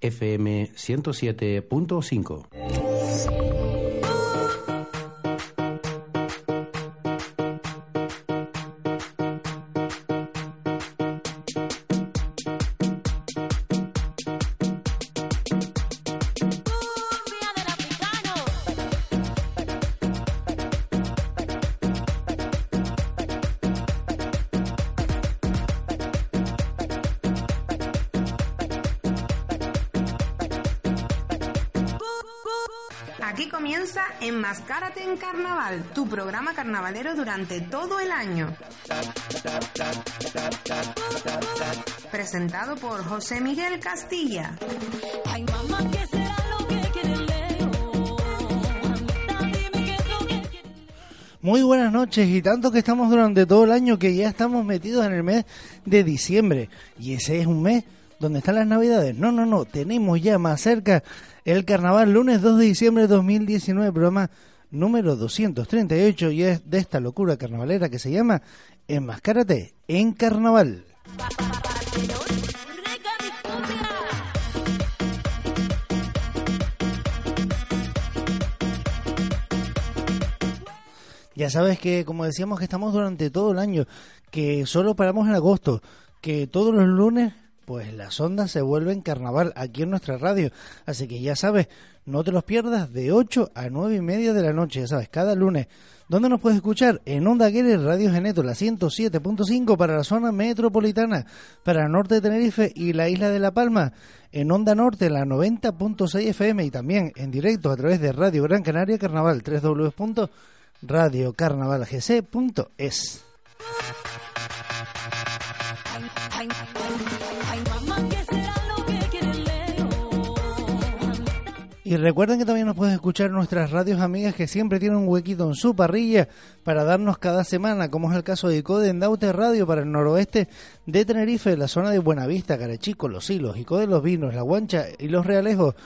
FM 107.5. durante todo el año. Presentado por José Miguel Castilla. Muy buenas noches y tanto que estamos durante todo el año que ya estamos metidos en el mes de diciembre y ese es un mes donde están las navidades. No, no, no, tenemos ya más cerca el carnaval, lunes 2 de diciembre de 2019, programa número 238 y es de esta locura carnavalera que se llama Enmascárate en Carnaval. Ya sabes que, como decíamos, que estamos durante todo el año, que solo paramos en agosto, que todos los lunes pues las ondas se vuelven carnaval aquí en nuestra radio. Así que ya sabes, no te los pierdas de 8 a 9 y media de la noche, ya sabes, cada lunes. ¿Dónde nos puedes escuchar? En Onda Aguirre, Radio Geneto, la 107.5 para la zona metropolitana, para el norte de Tenerife y la isla de La Palma. En Onda Norte, la 90.6 FM y también en directo a través de Radio Gran Canaria Carnaval, www.radiocarnavalgc.es. Y recuerden que también nos pueden escuchar nuestras radios amigas que siempre tienen un huequito en su parrilla para darnos cada semana, como es el caso de Icode Endaute Radio para el noroeste de Tenerife, la zona de Buenavista, Carechico, Los Hilos, Icode Los Vinos, La Guancha y Los Realejos.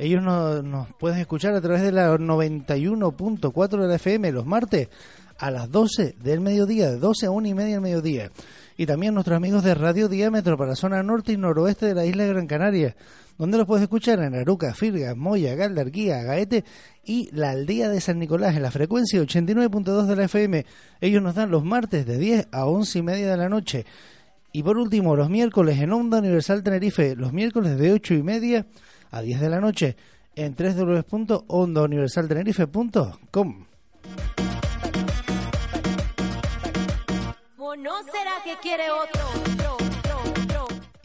Ellos nos, nos pueden escuchar a través de la 91.4 de la FM los martes a las 12 del mediodía, de 12 a 1 y media del mediodía. Y también nuestros amigos de Radio Diámetro para la zona norte y noroeste de la isla de Gran Canaria donde lo puedes escuchar en Aruca, Firga, Moya, Galdarguía, Gaete y la aldea de San Nicolás en la frecuencia 89.2 de la FM. Ellos nos dan los martes de 10 a 11 y media de la noche. Y por último, los miércoles en Onda Universal Tenerife, los miércoles de 8 y media a 10 de la noche en www.ondauniversaltenerife.com. no será que quiere otro?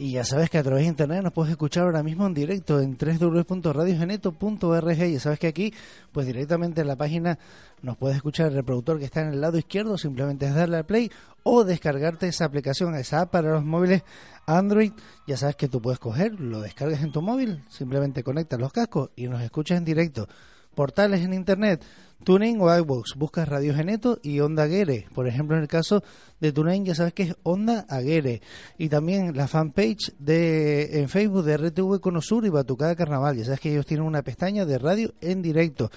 Y ya sabes que a través de internet nos puedes escuchar ahora mismo en directo en www.radiogeneto.org. Ya sabes que aquí, pues directamente en la página nos puedes escuchar el reproductor que está en el lado izquierdo. Simplemente es darle al play o descargarte esa aplicación, esa app para los móviles Android. Ya sabes que tú puedes coger, lo descargas en tu móvil, simplemente conectas los cascos y nos escuchas en directo. Portales en internet TuneIn o iVoox, buscas Radio Geneto y Onda Aguere. Por ejemplo, en el caso de TuneIn ya sabes que es Onda Aguere. Y también la fanpage de en Facebook de RTV Conosur y Batucada Carnaval. Ya sabes que ellos tienen una pestaña de radio en directo.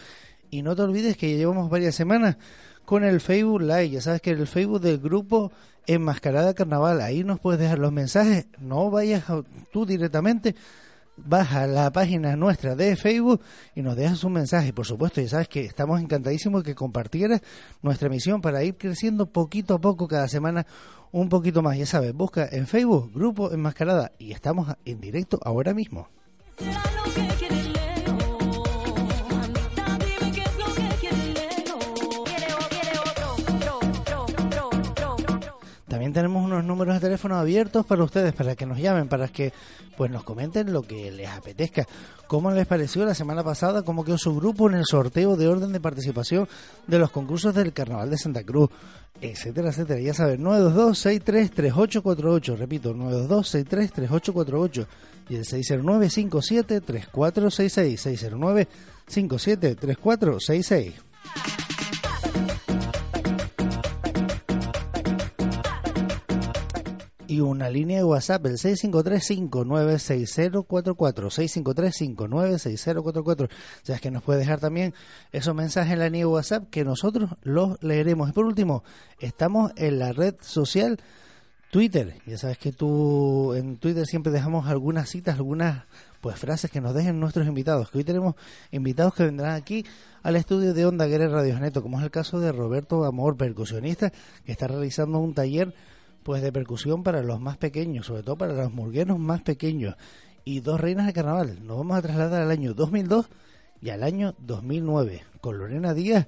Y no te olvides que ya llevamos varias semanas con el Facebook Live. Ya sabes que el Facebook del grupo Enmascarada Carnaval. Ahí nos puedes dejar los mensajes. No vayas tú directamente baja la página nuestra de Facebook y nos dejas un mensaje. Por supuesto, ya sabes que estamos encantadísimos que compartieras nuestra misión para ir creciendo poquito a poco cada semana un poquito más. Ya sabes, busca en Facebook Grupo Enmascarada y estamos en directo ahora mismo. También tenemos unos números de teléfono abiertos para ustedes, para que nos llamen, para que pues nos comenten lo que les apetezca. ¿Cómo les pareció la semana pasada? ¿Cómo quedó su grupo en el sorteo de orden de participación de los concursos del Carnaval de Santa Cruz? Etcétera, etcétera. Ya saben, 922-633848. Repito, 922-633848. Y el 609-573466. 609-573466. Y una línea de WhatsApp, el 653-596044, 653-596044. O sea, es que nos puede dejar también esos mensajes en la línea de WhatsApp que nosotros los leeremos. Y por último, estamos en la red social Twitter. Ya sabes que tú en Twitter siempre dejamos algunas citas, algunas pues frases que nos dejen nuestros invitados. Que hoy tenemos invitados que vendrán aquí al estudio de Onda Guerrero Radio Geneto, como es el caso de Roberto Amor, percusionista, que está realizando un taller pues de percusión para los más pequeños, sobre todo para los murgueros más pequeños. Y dos reinas de carnaval. Nos vamos a trasladar al año 2002 y al año 2009 con Lorena Díaz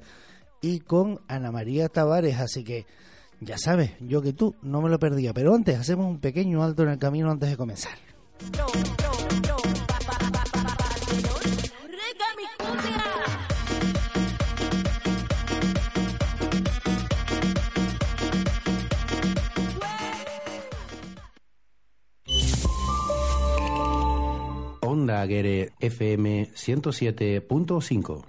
y con Ana María Tavares. Así que ya sabes, yo que tú no me lo perdía. Pero antes hacemos un pequeño alto en el camino antes de comenzar. Onda Aguere FM 107.5.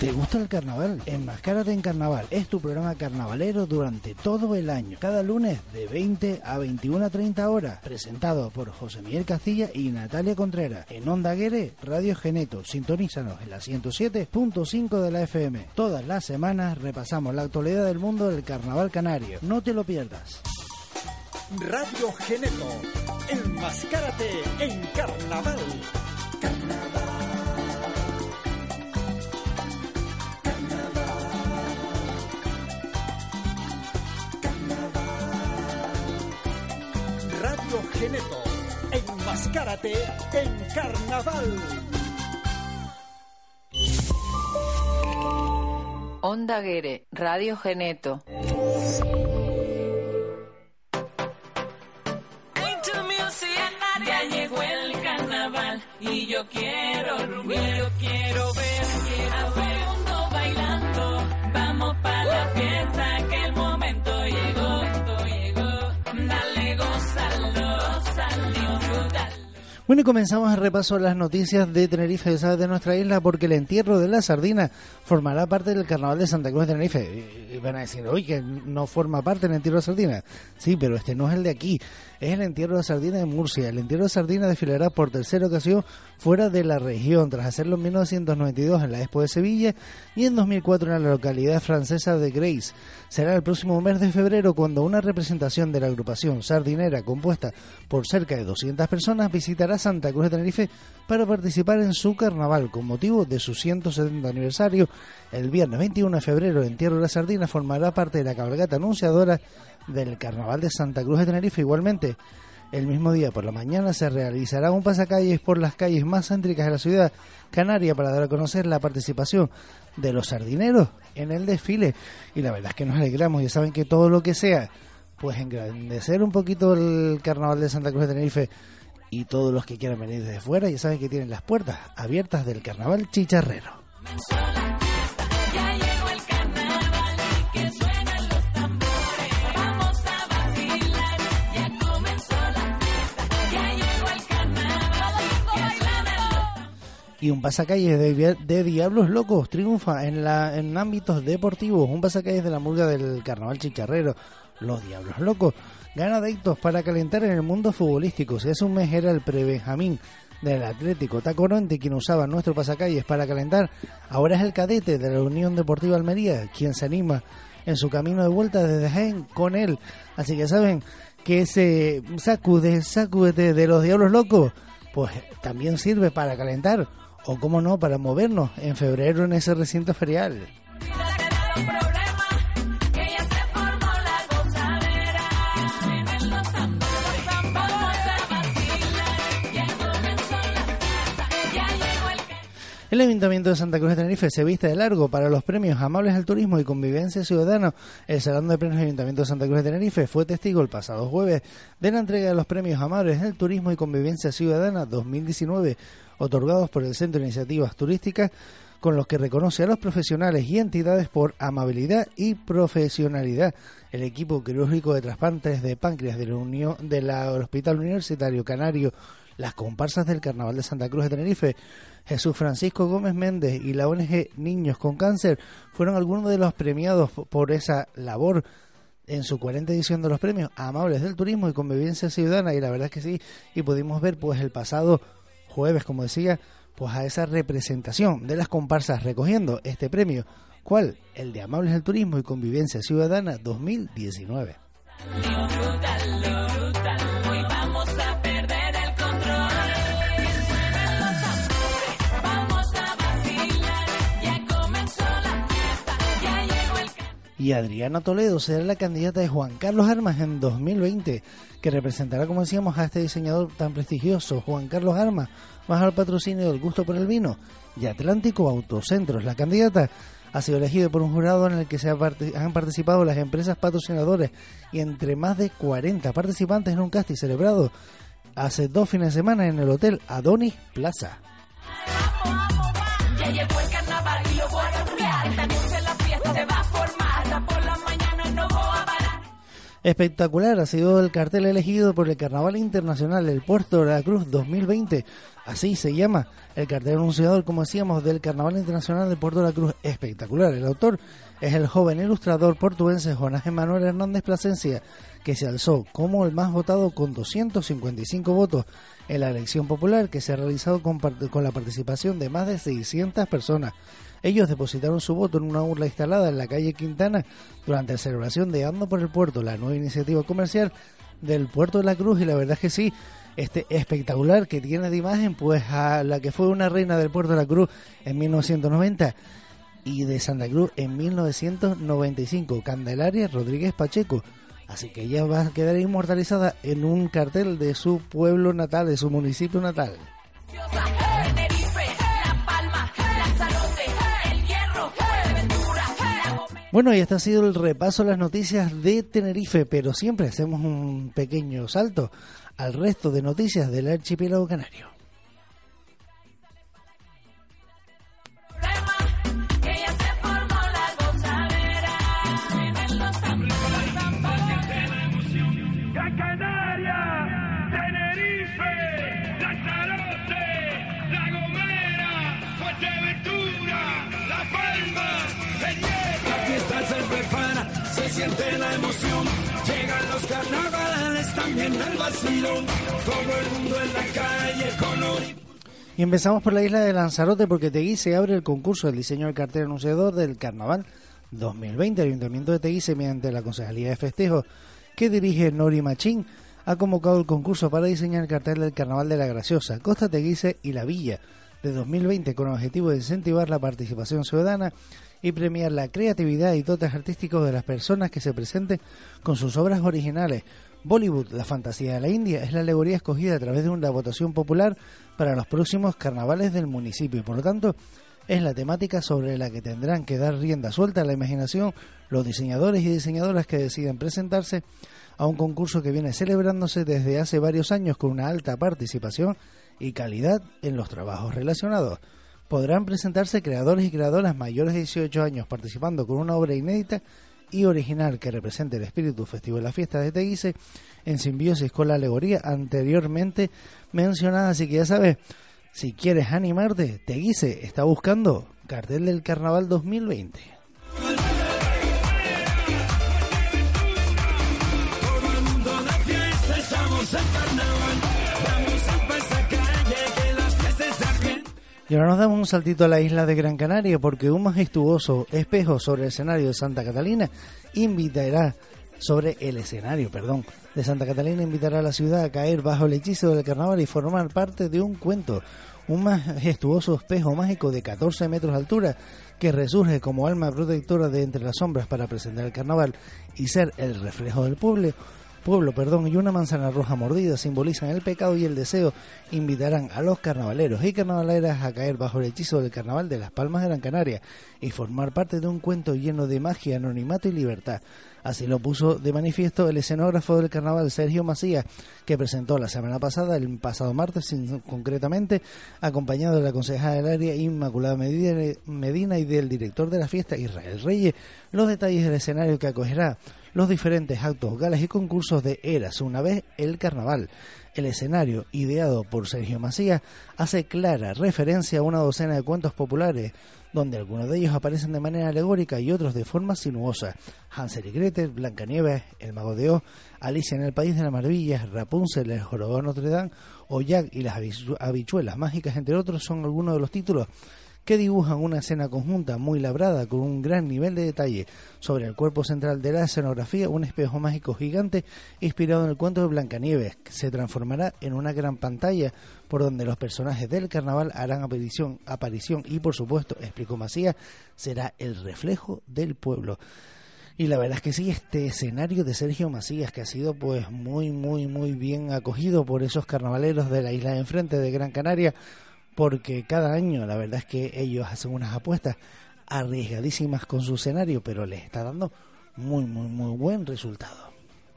¿Te gusta el carnaval? Enmascárate en Carnaval es tu programa carnavalero durante todo el año. Cada lunes de 20 a 21.30 horas. Presentado por José Miguel Castilla y Natalia Contreras. En Onda Aguere, Radio Geneto. Sintonízanos en la 107.5 de la FM. Todas las semanas repasamos la actualidad del mundo del carnaval canario. No te lo pierdas. Radio Geneto. Enmascárate en Carnaval. Carnaval. Radio Geneto. Enmascárate en Carnaval. Onda Guere, Radio Geneto. Y yo quiero rumbear, yo quiero ver, quiero ver mundo bailando. Vamos para la fiesta que el momento llegó. Dale, gózalo, disfrútalo. Bueno, y comenzamos el repaso de las noticias de Tenerife, ¿sabes? de nuestra isla, porque el entierro de la sardina formará parte del carnaval de Santa Cruz de Tenerife. Y van a decir, oye, que no forma parte del entierro de sardina. Sí, pero este no es el de aquí, es el entierro de sardina de Murcia. El entierro de sardina desfilará por tercera ocasión fuera de la región, tras hacerlo en 1992 en la Expo de Sevilla y en 2004 en la localidad francesa de Grace. Será el próximo mes de febrero cuando una representación de la agrupación sardinera compuesta por cerca de 200 personas visitará Santa Cruz de Tenerife para participar en su carnaval con motivo de su 170 aniversario. El viernes 21 de febrero, el entierro de la sardina formará parte de la cabalgata anunciadora del carnaval de Santa Cruz de Tenerife. Igualmente, el mismo día por la mañana se realizará un pasacalles por las calles más céntricas de la ciudad canaria para dar a conocer la participación de los sardineros en el desfile. Y la verdad es que nos alegramos, ya saben que todo lo que sea, pues engrandecer un poquito el carnaval de Santa Cruz de Tenerife y todos los que quieran venir desde fuera, ya saben que tienen las puertas abiertas del carnaval chicharrero. Y un pasacalles de, Diablos Locos triunfa en, la, en ámbitos deportivos. Un pasacalles de la murga del carnaval chicharrero. Los Diablos Locos gana adeptos para calentar en el mundo futbolístico. Si hace un mes era el pre-Benjamín del Atlético Tacoronte quien usaba nuestro pasacalles para calentar, ahora es el cadete de la Unión Deportiva Almería quien se anima en su camino de vuelta desde Jaén con él. Así que saben que ese sacude, sacúdete de los Diablos Locos, pues también sirve para calentar o cómo no para movernos en febrero en ese recinto ferial. El Ayuntamiento de Santa Cruz de Tenerife se viste de largo para los premios Amables al Turismo y Convivencia Ciudadana. El Salón de Premios Ayuntamiento de Santa Cruz de Tenerife fue testigo el pasado jueves de la entrega de los premios Amables al Turismo y Convivencia Ciudadana 2019, otorgados por el Centro de Iniciativas Turísticas, con los que reconoce a los profesionales y entidades por amabilidad y profesionalidad. El equipo quirúrgico de trasplantes de páncreas de la Unión del Hospital Universitario Canario las comparsas del Carnaval de Santa Cruz de Tenerife, Jesús Francisco Gómez Méndez y la ONG Niños con Cáncer fueron algunos de los premiados por esa labor en su 40 edición de los premios Amables del Turismo y Convivencia Ciudadana y la verdad es que sí, y pudimos ver pues el pasado jueves, como decía, pues a esa representación de las comparsas recogiendo este premio ¿Cuál? El de Amables al Turismo y Convivencia Ciudadana 2019. Y Adriana Toledo será la candidata de Juan Carlos Armas en 2020, que representará, como decíamos, a este diseñador tan prestigioso, Juan Carlos Armas, más al patrocinio del gusto por el vino, y Atlántico Autocentros. La candidata ha sido elegida por un jurado en el que se han participado las empresas patrocinadoras y entre más de 40 participantes en un casting celebrado hace dos fines de semana en el Hotel Adonis Plaza. Espectacular ha sido el cartel elegido por el Carnaval Internacional del Puerto de la Cruz 2020. Así se llama el cartel anunciador, como decíamos, del Carnaval Internacional del Puerto de la Cruz. Espectacular. El autor es el joven ilustrador portuense Jonás Emanuel Hernández Plasencia, que se alzó como el más votado con 255 votos en la elección popular que se ha realizado con, con la participación de más de 600 personas. Ellos depositaron su voto en una urna instalada en la calle Quintana durante la celebración de Ando por el Puerto, la nueva iniciativa comercial del Puerto de la Cruz y la verdad es que sí, este espectacular que tiene de imagen pues a la que fue una reina del Puerto de la Cruz en 1990 y de Santa Cruz en 1995, Candelaria Rodríguez Pacheco. Así que ella va a quedar inmortalizada en un cartel de su pueblo natal, de su municipio natal. Bueno, y este ha sido el repaso de las noticias de Tenerife, pero siempre hacemos un pequeño salto al resto de noticias del archipiélago canario. Y empezamos por la isla de Lanzarote porque Teguise abre el concurso del diseño del cartel anunciador del Carnaval 2020. El Ayuntamiento de Teguise, mediante la Concejalía de Festejos que dirige Nori Machín, ha convocado el concurso para diseñar el cartel del Carnaval de la Graciosa, Costa Teguise y La Villa de 2020 con el objetivo de incentivar la participación ciudadana y premiar la creatividad y dotes artísticos de las personas que se presenten con sus obras originales. Bollywood, la fantasía de la India, es la alegoría escogida a través de una votación popular para los próximos carnavales del municipio. Y por lo tanto es la temática sobre la que tendrán que dar rienda suelta a la imaginación los diseñadores y diseñadoras que deciden presentarse a un concurso que viene celebrándose desde hace varios años con una alta participación y calidad en los trabajos relacionados. Podrán presentarse creadores y creadoras mayores de 18 años participando con una obra inédita y original que represente el espíritu festivo de la fiesta de Teguise en simbiosis con la alegoría anteriormente mencionada. Así que ya sabes, si quieres animarte, Teguise está buscando cartel del Carnaval 2020. Y ahora nos damos un saltito a la isla de Gran Canaria porque un majestuoso espejo sobre el escenario de Santa Catalina invitará sobre el escenario, perdón, de Santa Catalina invitará a la ciudad a caer bajo el hechizo del carnaval y formar parte de un cuento, un majestuoso espejo mágico de 14 metros de altura que resurge como alma protectora de entre las sombras para presentar el carnaval y ser el reflejo del pueblo pueblo, perdón, y una manzana roja mordida simbolizan el pecado y el deseo, invitarán a los carnavaleros y carnavaleras a caer bajo el hechizo del carnaval de las Palmas de Gran Canaria y formar parte de un cuento lleno de magia, anonimato y libertad. Así lo puso de manifiesto el escenógrafo del carnaval Sergio Macías, que presentó la semana pasada, el pasado martes concretamente, acompañado de la concejala del área Inmaculada Medina y del director de la fiesta Israel Reyes, los detalles del escenario que acogerá los diferentes actos, galas y concursos de Eras una vez el carnaval. El escenario, ideado por Sergio Macías, hace clara referencia a una docena de cuentos populares, donde algunos de ellos aparecen de manera alegórica y otros de forma sinuosa. Hansel y Gretel, Blancanieves, El Mago de Oz, Alicia en el País de las Maravillas, Rapunzel, El Jorobado Notre Dame o Jack y las habichuelas mágicas, entre otros, son algunos de los títulos que dibujan una escena conjunta muy labrada con un gran nivel de detalle. Sobre el cuerpo central de la escenografía, un espejo mágico gigante inspirado en el cuento de Blancanieves, que se transformará en una gran pantalla por donde los personajes del carnaval harán aparición, aparición y por supuesto, explicó Macías, será el reflejo del pueblo. Y la verdad es que sí, este escenario de Sergio Macías, que ha sido pues muy, muy, muy bien acogido por esos carnavaleros de la isla de enfrente de Gran Canaria, porque cada año la verdad es que ellos hacen unas apuestas arriesgadísimas con su escenario, pero les está dando muy, muy, muy buen resultado.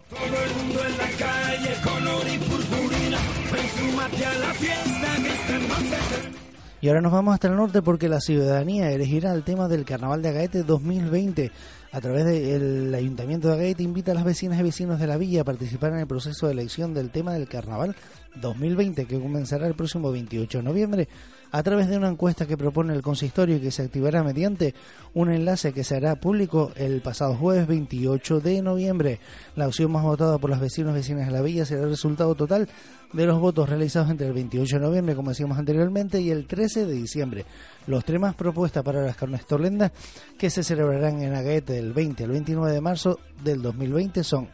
Todo el mundo en la calle, color y purpurina, a la fiesta que Y ahora nos vamos hasta el norte porque la ciudadanía elegirá el tema del Carnaval de Agaete 2020 a través del Ayuntamiento de Agaete invita a las vecinas y vecinos de la villa a participar en el proceso de elección del tema del Carnaval 2020 que comenzará el próximo 28 de noviembre a través de una encuesta que propone el consistorio y que se activará mediante un enlace que se hará público el pasado jueves 28 de noviembre. La opción más votada por los vecinos y vecinas de la villa será el resultado total de los votos realizados entre el 28 de noviembre, como decíamos anteriormente, y el 13 de diciembre. Los temas propuestas para las carnes torlendas que se celebrarán en Agaete del 20 al 29 de marzo del 2020 son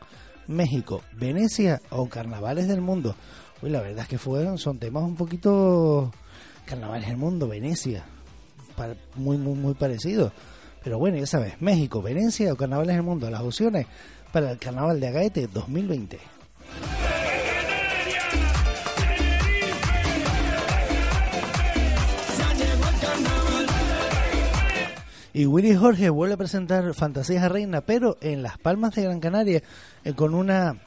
México, Venecia o Carnavales del Mundo. Uy, la verdad es que fueron, son temas un poquito Carnavales del Mundo, Venecia, muy, muy, muy parecidos. Pero bueno, ya sabes, México, Venecia o Carnavales del Mundo, las opciones para el Carnaval de Agaete 2020. Y Willy Jorge vuelve a presentar Fantasías Reina, pero en Las Palmas de Gran Canaria, eh, con una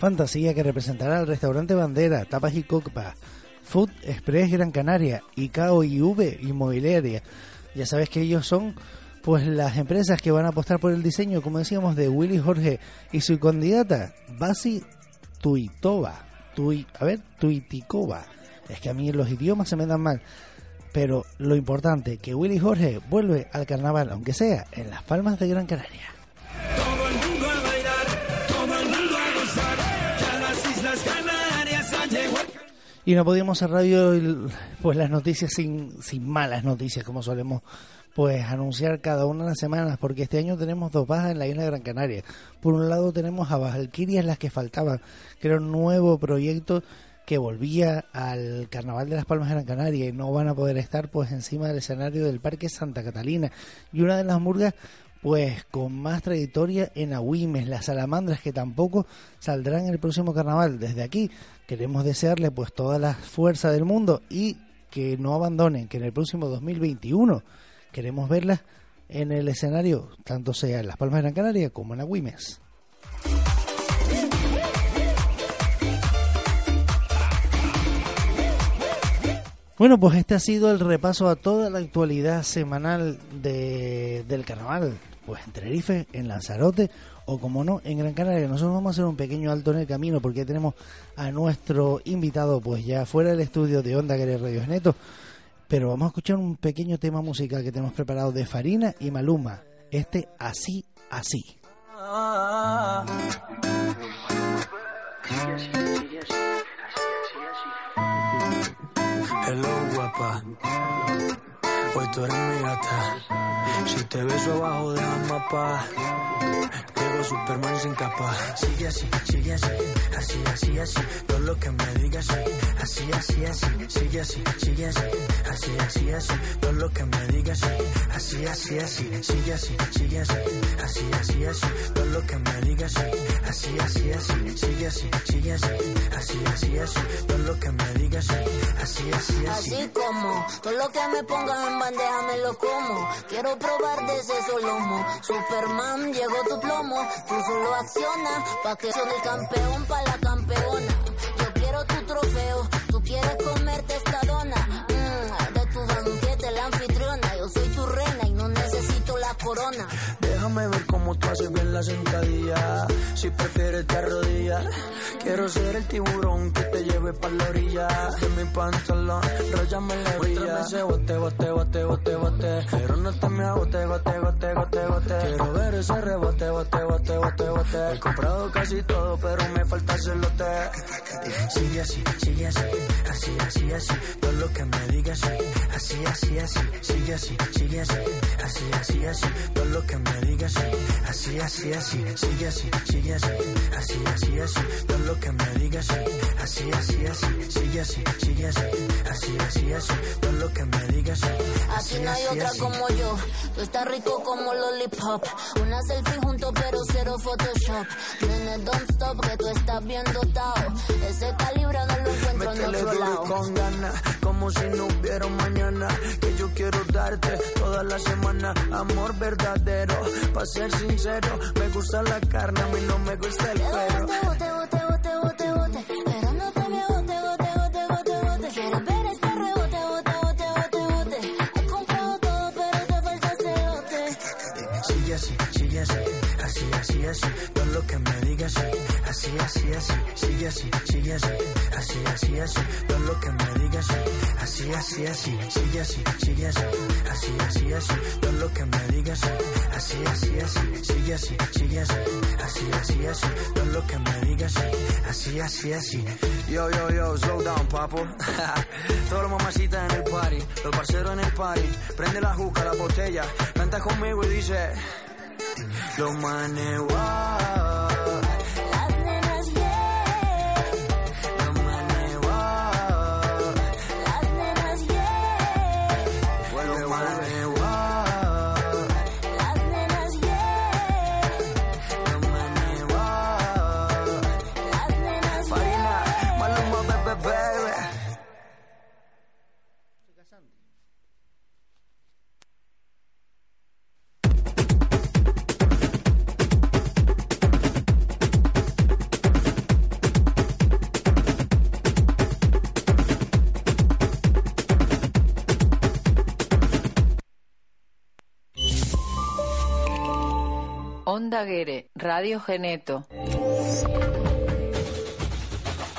fantasía que representará al restaurante Bandera, Tapas y Copa, Food Express Gran Canaria y KOIV Inmobiliaria. Ya sabes que ellos son pues las empresas que van a apostar por el diseño, como decíamos, de Willy Jorge y su candidata, Basi Tuitova. Tui, a ver, Tuitikova. Es que a mí los idiomas se me dan mal. Pero lo importante, que Willy Jorge vuelve al carnaval, aunque sea en Las Palmas de Gran Canaria. Y no podíamos cerrar pues las noticias sin, sin malas noticias, como solemos pues anunciar cada una de las semanas, porque este año tenemos dos bajas en la isla de Gran Canaria. Por un lado tenemos a Valquirias las que faltaban, que era un nuevo proyecto que volvía al Carnaval de las Palmas de Gran Canaria y no van a poder estar pues encima del escenario del Parque Santa Catalina. Y una de las murgas pues con más trayectoria en Agüimes, las salamandras que tampoco saldrán el próximo carnaval. Desde aquí queremos desearle pues toda la fuerza del mundo y que no abandonen, que en el próximo 2021 queremos verlas en el escenario, tanto sea en Las Palmas de Gran Canaria como en Agüimes. Bueno, pues este ha sido el repaso a toda la actualidad semanal de, del carnaval, pues en Tenerife, en Lanzarote o como no, en Gran Canaria. Nosotros vamos a hacer un pequeño alto en el camino porque tenemos a nuestro invitado pues ya fuera del estudio de Onda Guerrero Radio Neto, pero vamos a escuchar un pequeño tema musical que tenemos preparado de Farina y Maluma, este así, así. Hello, guapa. Hoy tú eres. Si te beso abajo mapa, Superman sin capa. Sigue así, sigue así, así, así, así. Todo lo que me digas, sí. Así, así, así. Sigue así, sigue así, así, así, así. Todo lo que me digas, sí. Así, así, así. Sigue así, sigue así, así, así, así. Todo lo que me digas, sí. Así, así, así. Sigue así, sigue así, así, así, así. Todo lo que me digas, sí. Así, así, así. Así como todo lo que me pongas en bandeja me lo como. Quiero probar de ese solomo. Superman, llegó tu plomo. Tú solo acciona pa' que soy el campeón pa' la campeona. Yo quiero tu trofeo. Tú quieres comerte esta dona. Mm, de tu banquete la anfitriona. Yo soy tu reina y no necesito la corona. Déjame Déjame ver cómo tú haces bien la sentadilla. Si prefieres te arrodillas. Quiero ser el tiburón que te lleve para la orilla. De mi pantalón, rayame la villa. ese bote, bote, bote, bote, bote. Pero no te me agote, gote, gote, gote, gote. Quiero ver ese rebote, bote, bote, bote, bote. He comprado casi todo, pero me falta el celote. Sigue así, sigue así, así, así, así. Todo lo que me digas, sí. Así, así, así, sigue así, sigue así, así, así, así. Todo lo que me digas, sí. Así, así, así, sigue así, sigue así, así, así, así. Todo lo que me digas, sí. Así, así, así, sigue así, sigue así, así, así, así. Todo lo que me digas, sí. Aquí no hay otra como yo. Tú estás rico como lollipop. Una selfie junto, pero cero Photoshop. Nene, don't stop, que tú estás bien dotado. Ese calibre no lo encuentro en otro lado. con ganas, como si no hubiera mañana. Que yo quiero darte toda la semana, amor verdadero. Pa' ser sincero, me gusta la carne, a mí no me gusta el Te así. Todo lo que me digas, sí. Así, así, así, sigue así, sigue así, así, así, así. Todo lo que me digas, sí. Así, así, así, sigue así, sigue así, así, así, así. Todo lo que me digas, sí. Así, así, así, sigue así, sigue así, así, así, así. Todo lo que me digas, sí. Así, así, así. Yo, yo, yo, slow down, papo. Todos los mamacitas en el party, los parceros en el party. Prende la juca, la botella, canta conmigo y dice. Los manes, wow. Las Onda Guere, Radio Geneto.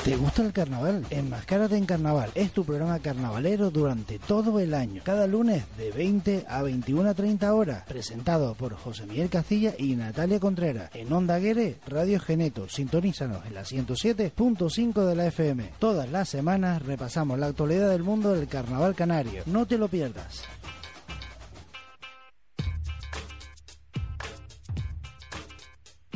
¿Te gusta el carnaval? Enmascárate en Carnaval es tu programa carnavalero durante todo el año. Cada lunes de 20 a 21.30 horas. Presentado por José Miguel Castilla y Natalia Contreras. En Onda Guere, Radio Geneto. Sintonízanos en la 107.5 de la FM. Todas las semanas repasamos la actualidad del mundo del carnaval canario. No te lo pierdas.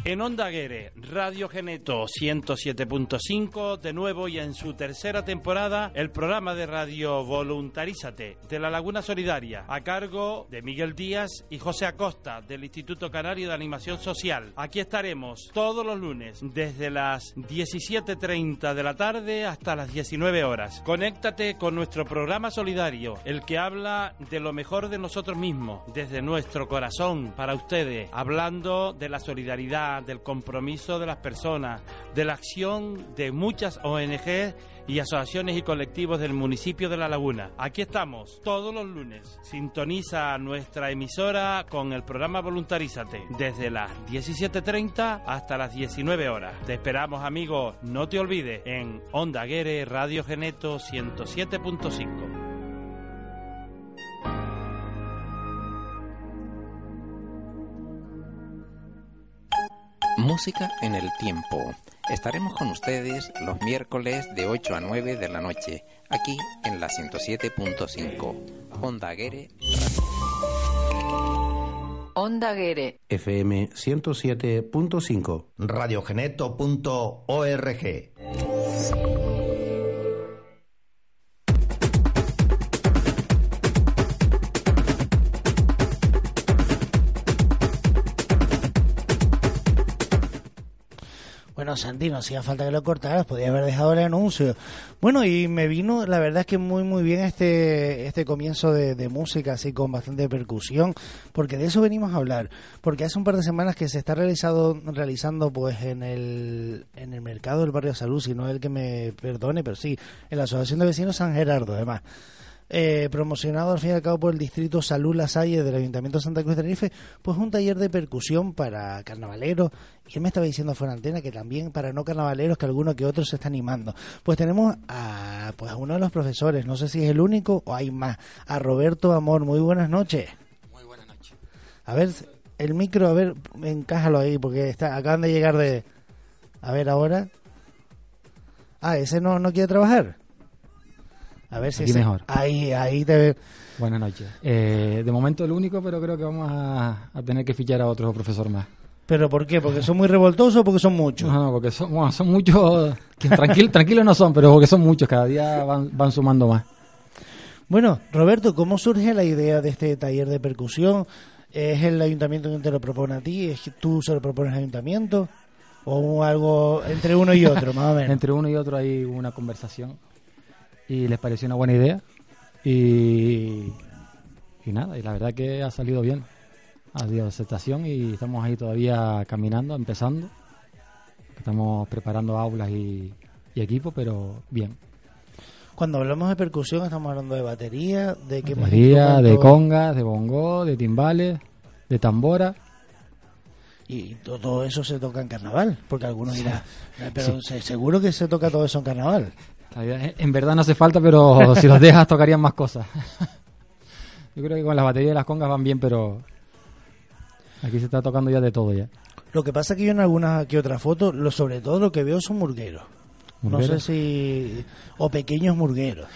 En Onda Guere, Radio Geneto 107.5, de nuevo y en su tercera temporada, el programa de radio Voluntarízate de la Laguna Solidaria, a cargo de Miguel Díaz y José Acosta, del Instituto Canario de Animación Social. Aquí estaremos todos los lunes, desde las 17.30 de la tarde hasta las 19 horas. Conéctate con nuestro programa solidario, el que habla de lo mejor de nosotros mismos, desde nuestro corazón, para ustedes, hablando de la solidaridad, del compromiso de las personas, de la acción de muchas ONG y asociaciones y colectivos del municipio de La Laguna. Aquí estamos todos los lunes. Sintoniza nuestra emisora con el programa Voluntarízate desde las 17.30 hasta las 19 horas. Te esperamos amigos, no te olvides, en Onda Aguere Radio Geneto 107.5. Música en el tiempo. Estaremos con ustedes los miércoles de 8 a 9 de la noche, aquí en la 107.5. Onda Aguere. Onda Guere. FM 107.5. Radiogeneto.org. Bueno, Santi, no hacía falta que lo cortaras, podía haber dejado el anuncio. Bueno, y me vino, la verdad es que muy, muy bien este, este comienzo de, de música, así con bastante percusión, porque de eso venimos a hablar. Porque hace un par de semanas que se está realizado, realizando, pues, en el, en el mercado del barrio Salud, si no el que me perdone, pero sí, en la Asociación de Vecinos San Gerardo, además. Eh, promocionado al fin y al cabo por el Distrito Salud La Salle del Ayuntamiento de Santa Cruz de Tenerife, pues un taller de percusión para carnavaleros. Y él me estaba diciendo fuera antena que también para no carnavaleros que alguno que otro se está animando. Pues tenemos a, pues uno de los profesores, no sé si es el único o hay más, a Roberto Amor. Muy buenas noches. Muy buenas noches. A ver, el micro, a ver, encájalo ahí, porque está, acaban de llegar de... A ver ahora. Ah, ese no, no quiere trabajar. A ver si Aquí ese- mejor. Ahí, ahí te. Buenas noches. Eh, de momento el único, pero creo que vamos a, a tener que fichar a otro profesor más. ¿Pero por qué? ¿Porque son muy revoltosos o porque son muchos? No, no, porque son, bueno, son muchos, tranquilos no son, pero porque son muchos, cada día van, van sumando más. Bueno, Roberto, ¿cómo surge la idea de este taller de percusión? ¿Es el ayuntamiento que te lo propone a ti? ¿Es que tú se lo propones al ayuntamiento? ¿O algo entre uno y otro, más o menos? Entre uno y otro hay una conversación y les pareció una buena idea y, y nada, y la verdad que ha salido bien. Ha habido aceptación y estamos ahí todavía caminando, empezando. Estamos preparando aulas y, y equipo, pero bien. Cuando hablamos de percusión estamos hablando de batería, de qué más Batería, de instrumentos? congas, de bongo, de timbales, de tambora. Y to- todo eso se toca en carnaval, porque algunos dirán, "Eh, pero se- seguro que se toca todo eso en carnaval. Es- En verdad no hace falta, pero si los dejas tocarían más cosas. Yo creo que con las baterías y las congas van bien, pero aquí se está tocando ya de todo ya. Lo que pasa es que yo en alguna que otra foto, lo, sobre todo lo que veo son murgueros. No sé si... o pequeños murgueros.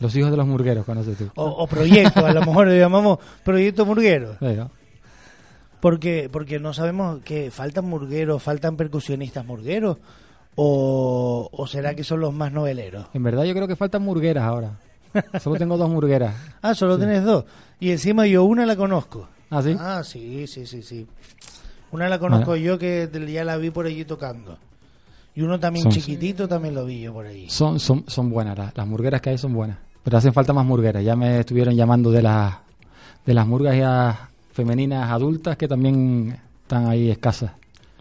Los hijos de los murgueros, conoces tú. O, o proyectos, a lo mejor le llamamos proyectos murgueros. Bueno, Porque, porque no sabemos que faltan murgueros, faltan percusionistas murgueros, o, o será que son los más noveleros. en verdad yo creo que faltan murgueras ahora. Solo tengo dos murgueras. Ah, solo tenés dos. Y encima yo una la conozco. ¿Ah, sí? Ah, sí, sí, sí, sí. Una la conozco yo que ya la vi por allí tocando. Y uno también Son- chiquitito también lo vi yo por allí. Son, son, son buenas, las, las murgueras que hay son buenas. Pero hacen falta más murgueras. Ya me estuvieron llamando de las de las murgas ya femeninas adultas que también están ahí escasas.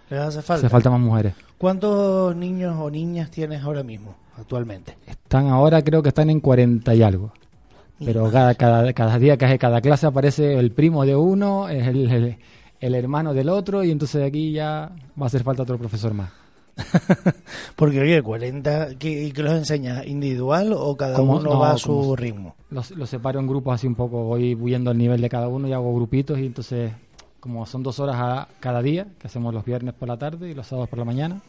¿Les hace falta? Hace falta más mujeres. ¿Cuántos niños o niñas tienes ahora mismo, actualmente? Están ahora, creo que están en 40 y algo. Pero cada, cada, cada día, cada, cada clase aparece el primo de uno, el, el, el hermano del otro, y entonces aquí ya va a hacer falta otro profesor más. Porque, oye, 40, ¿qué, y qué los enseñas? ¿Individual o cada Como- uno no, va a su ritmo? Los, los separo en grupos así un poco, voy viendo el nivel de cada uno y hago grupitos, y entonces, como son dos horas a cada día, que hacemos los viernes por la tarde y los sábados por la mañana,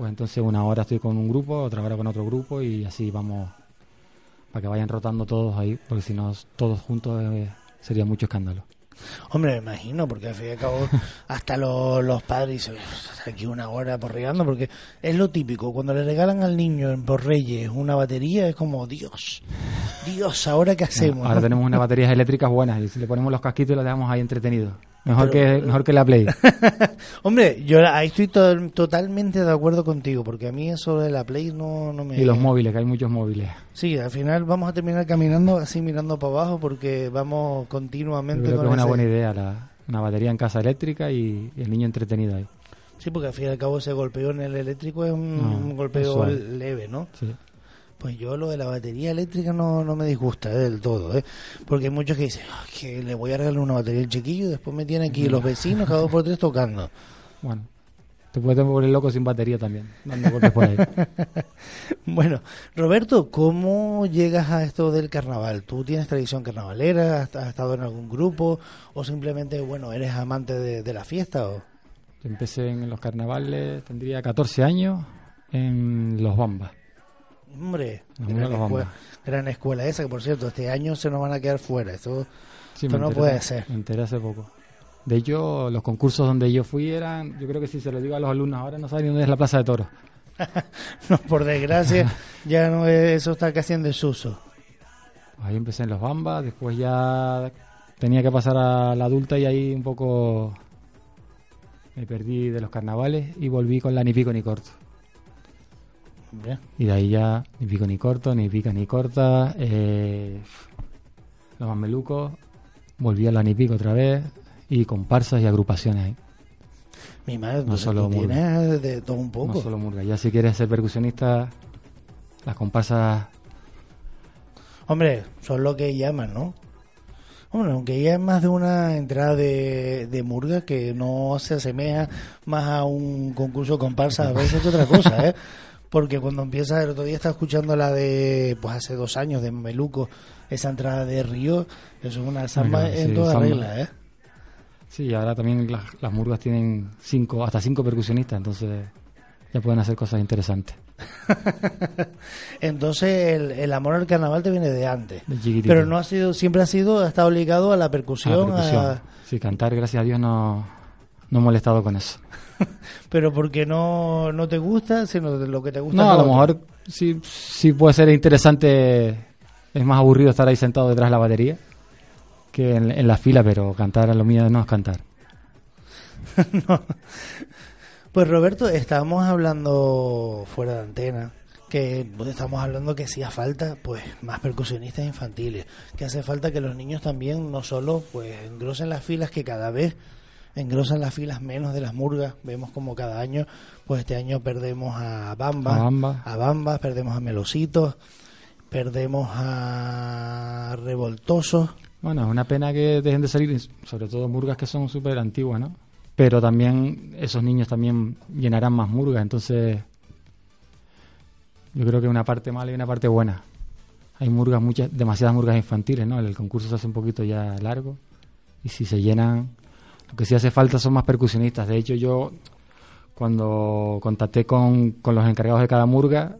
pues entonces una hora estoy con un grupo, otra hora con otro grupo, y así vamos, para que vayan rotando todos ahí, porque si no, todos juntos eh, sería mucho escándalo. Hombre, me imagino, porque al fin y al cabo hasta los, los padres dicen, aquí una hora porreando, porque es lo típico, cuando le regalan al niño en por Reyes una batería es como, Dios, Dios, ¿ahora qué hacemos? Ahora no? tenemos unas baterías eléctricas buenas y si le ponemos los casquitos y los dejamos ahí entretenidos. Mejor, Pero- que, mejor que la Play. Hombre, yo ahí estoy to- totalmente de acuerdo contigo, porque a mí eso de la Play no, no me... Y los móviles, que hay muchos móviles. Sí, al final vamos a terminar caminando así mirando para abajo porque vamos Yo continuamente creo que con es una buena idea, la, una batería en casa eléctrica y, y el niño entretenido ahí. Sí, porque al fin y al cabo ese golpeo en el eléctrico es un, No, un es golpeo suave. leve, ¿no? Sí. Pues yo lo de la batería eléctrica no, no me disgusta eh, del todo, ¿eh? Porque hay muchos que dicen "Ah, que le voy a regalar una batería al chiquillo y después me tienen aquí los vecinos cada dos por tres tocando. Bueno, te puedes volver loco sin batería también, dando golpes por ahí. Bueno, Roberto, ¿cómo llegas a esto del carnaval? ¿Tú tienes tradición carnavalera? ¿Has, has estado en algún grupo? ¿O simplemente, bueno, eres amante de, de la fiesta? O... Yo empecé en los carnavales, tendría 14 años, en Los Bambas. Hombre, gran, vamos a la escue- bamba. gran escuela esa, que por cierto, este año se nos van a quedar fuera. Esto, Sí, esto me no enteré- puede ser. Me enteré hace poco. De hecho, los concursos donde yo fui eran, yo creo que si se lo digo a los alumnos ahora no saben ni dónde es la Plaza de Toros. No, por desgracia, ya no es- eso está casi en desuso. Ahí empecé en los Bambas, después ya tenía que pasar a la adulta y ahí un poco me perdí de los carnavales y volví con la ni pico ni corto. Hombre, Y de ahí ya ni pico ni corto, ni pica ni corta, eh, los mamelucos, volví a la ni pico otra vez y comparsas y agrupaciones ahí. Mi madre, No entonces solo murga. tienes de todo un poco. No solo murga. Ya si quieres ser percusionista, las comparsas Hombre, son lo que llaman, ¿no? Hombre, aunque ya es más de una entrada de, de murga que no se asemeja más a un concurso comparsa a veces que otra cosa, ¿eh? Porque cuando empieza, el otro día estaba escuchando la de, pues hace dos años, de Meluco, esa entrada de Río, eso es una samba Claro, en sí, toda samba. regla, ¿eh? Sí, ahora también las, las murgas tienen cinco, hasta cinco percusionistas, entonces ya pueden hacer cosas interesantes. Entonces el, el amor al carnaval te viene de antes. De. Pero no ha sido, siempre ha sido, ha estado ligado a la A la percusión, percusión. a- Sí, cantar, gracias a Dios, no, no he molestado con eso. pero porque no, no te gusta, sino de lo que te gusta. No, a lo otro. mejor sí, sí puede ser interesante, es más aburrido estar ahí sentado detrás de la batería que en, en la fila, pero cantar a lo mío no es cantar. Pues Roberto, estábamos hablando fuera de antena, que estamos hablando que hacía falta pues más percusionistas infantiles, que hace falta que los niños también no solo pues engrosen las filas que cada vez engrosan las filas menos de las murgas, vemos como cada año, pues este año perdemos a Bamba, A Bamba. a Bamba, perdemos a Melositos, perdemos a Revoltosos, Bueno, es una pena que dejen de salir, sobre todo murgas que son súper antiguas, ¿no? Pero también esos niños también llenarán más murgas, entonces yo creo que una parte mala y una parte buena. Hay murgas, muchas, demasiadas murgas infantiles, ¿no? El concurso se hace un poquito ya largo y si se llenan, lo que sí hace falta son más percusionistas. De hecho, yo cuando contacté con, con los encargados de cada murga,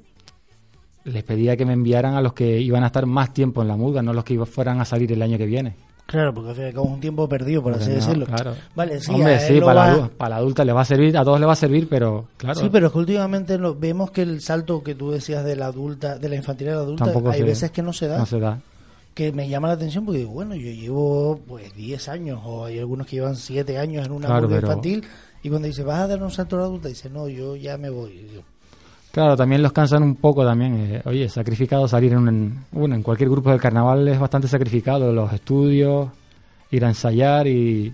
les pedía que me enviaran a los que iban a estar más tiempo en la murga, no los que iba- fueran a salir el año que viene. claro, porque cabo es un tiempo perdido, por Porque así no, decirlo. claro. Vale, sí, Hombre, sí, para, va- la, adu- para la adulta le va a servir, a todos le va a servir, pero claro, Sí, pero es que últimamente lo- vemos que el salto que tú decías de la adulta, de la infantil a la adulta, Tampoco hay veces que no se da. no se da. Que me llama la atención porque digo, bueno, yo llevo pues 10 años o hay algunos que llevan 7 años en una Claro, pero- infantil y cuando dice, vas a dar un salto a la adulta, dice, no, yo ya me voy. Claro, también los cansan un poco también. eh, oye, sacrificado salir en, un, bueno, en cualquier grupo del carnaval es bastante sacrificado. Los estudios, ir a ensayar y,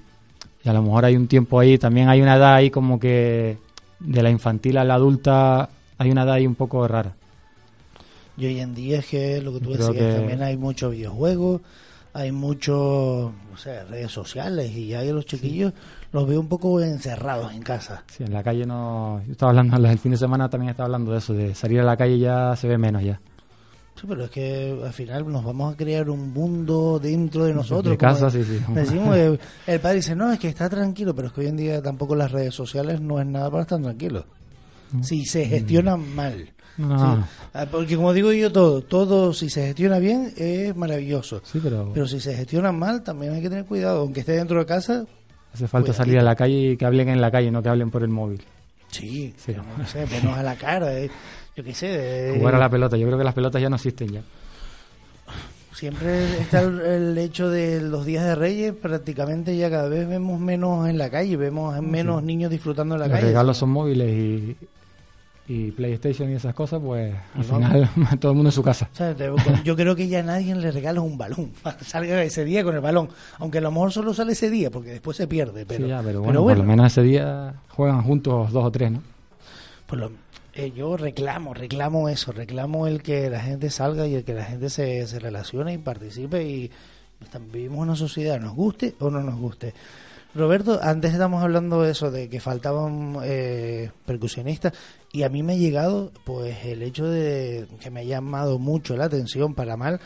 y a lo mejor hay un tiempo ahí. También hay una edad ahí como que de la infantil a la adulta hay una edad ahí un poco rara. Y hoy en día es que lo que tú Creo decías, que- también hay muchos videojuegos, hay muchos, o sea, redes sociales y ya los chiquillos los veo un poco encerrados en casa. Sí, en la calle no... Yo estaba hablando, el fin de semana también estaba hablando de eso, de salir a la calle ya se ve menos ya. Sí, pero es que al final nos vamos a crear un mundo dentro de nosotros. De casa, sí, sí. Decimos, el padre dice, no, es que está tranquilo, pero es que hoy en día tampoco las redes sociales no es nada para estar tranquilo. Si se gestionan mal. No. Sí. Ah, Porque como digo yo todo, todo si se gestiona bien es maravilloso. Sí, pero, Pero si se gestionan mal también hay que tener cuidado. Aunque esté dentro de casa, hace falta cuidadito. salir a la calle y que hablen en la calle, no que hablen por el móvil. sí, Sí. pero no sé, ponernos a la cara, eh, yo qué sé. eh, Jugar a la pelota. Yo creo que las pelotas ya no existen ya. Siempre está el, el hecho de los días de Reyes, prácticamente ya cada vez vemos menos en la calle, vemos menos niños disfrutando en la Los calle. regalos son móviles y, y PlayStation y esas cosas, pues al final todo el mundo en su casa. O sea, te- yo creo que ya nadie le regala un balón, salga ese día con el balón, aunque a lo mejor solo sale ese día, porque después se pierde. Pero, Sí, ya, pero pero bueno, por lo menos ese día juegan juntos dos o tres, ¿no? Pues lo- eh, yo reclamo, reclamo eso, reclamo el que la gente salga y el que la gente se, se relacione y participe y vivimos en una sociedad, nos guste o no nos guste. Roberto, antes estamos hablando de eso, de que faltaban eh, percusionistas y a mí me ha llegado pues el hecho de que me ha llamado mucho la atención para mal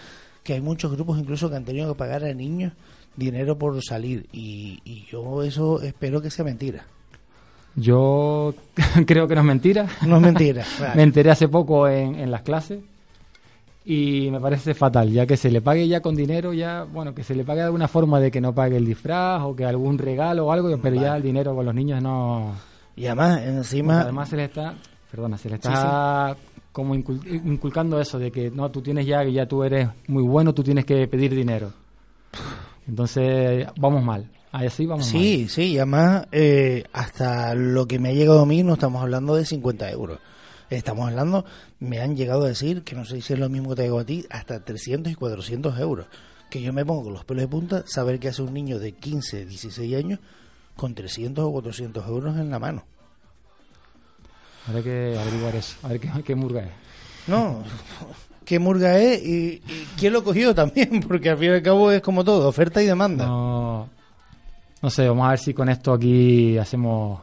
que hay muchos grupos incluso que han tenido que pagar a niños dinero por salir y, y yo eso espero que sea mentira. Yo creo que no es mentira. No es mentira. vale. Me enteré hace poco en, en las clases y me parece fatal, ya que se le pague ya con dinero, ya, bueno, que se le pague de alguna forma de que no pague el disfraz o que algún regalo o algo, pero ya el dinero con los niños no... Y además, encima... Además se le está, perdona, se le está como incul- inculcando eso de que no, tú tienes ya, que ya tú eres muy bueno, tú tienes que pedir dinero. Entonces, vamos mal. Así vamos Sí, sí, y además, eh, hasta lo que me ha llegado a mí, no estamos hablando de 50 euros. Estamos hablando, me han llegado a decir, que no sé si es lo mismo que te digo a ti, hasta 300 y 400 euros. Que yo me pongo con los pelos de punta, saber que hace un niño de 15, 16 años con 300 o 400 euros en la mano. Habrá que averiguar eso, a ver qué, qué murga es. No, qué murga es y, y quién lo cogió también, porque al fin y al cabo es como todo, oferta y demanda. No, no sé, vamos a ver si con esto aquí hacemos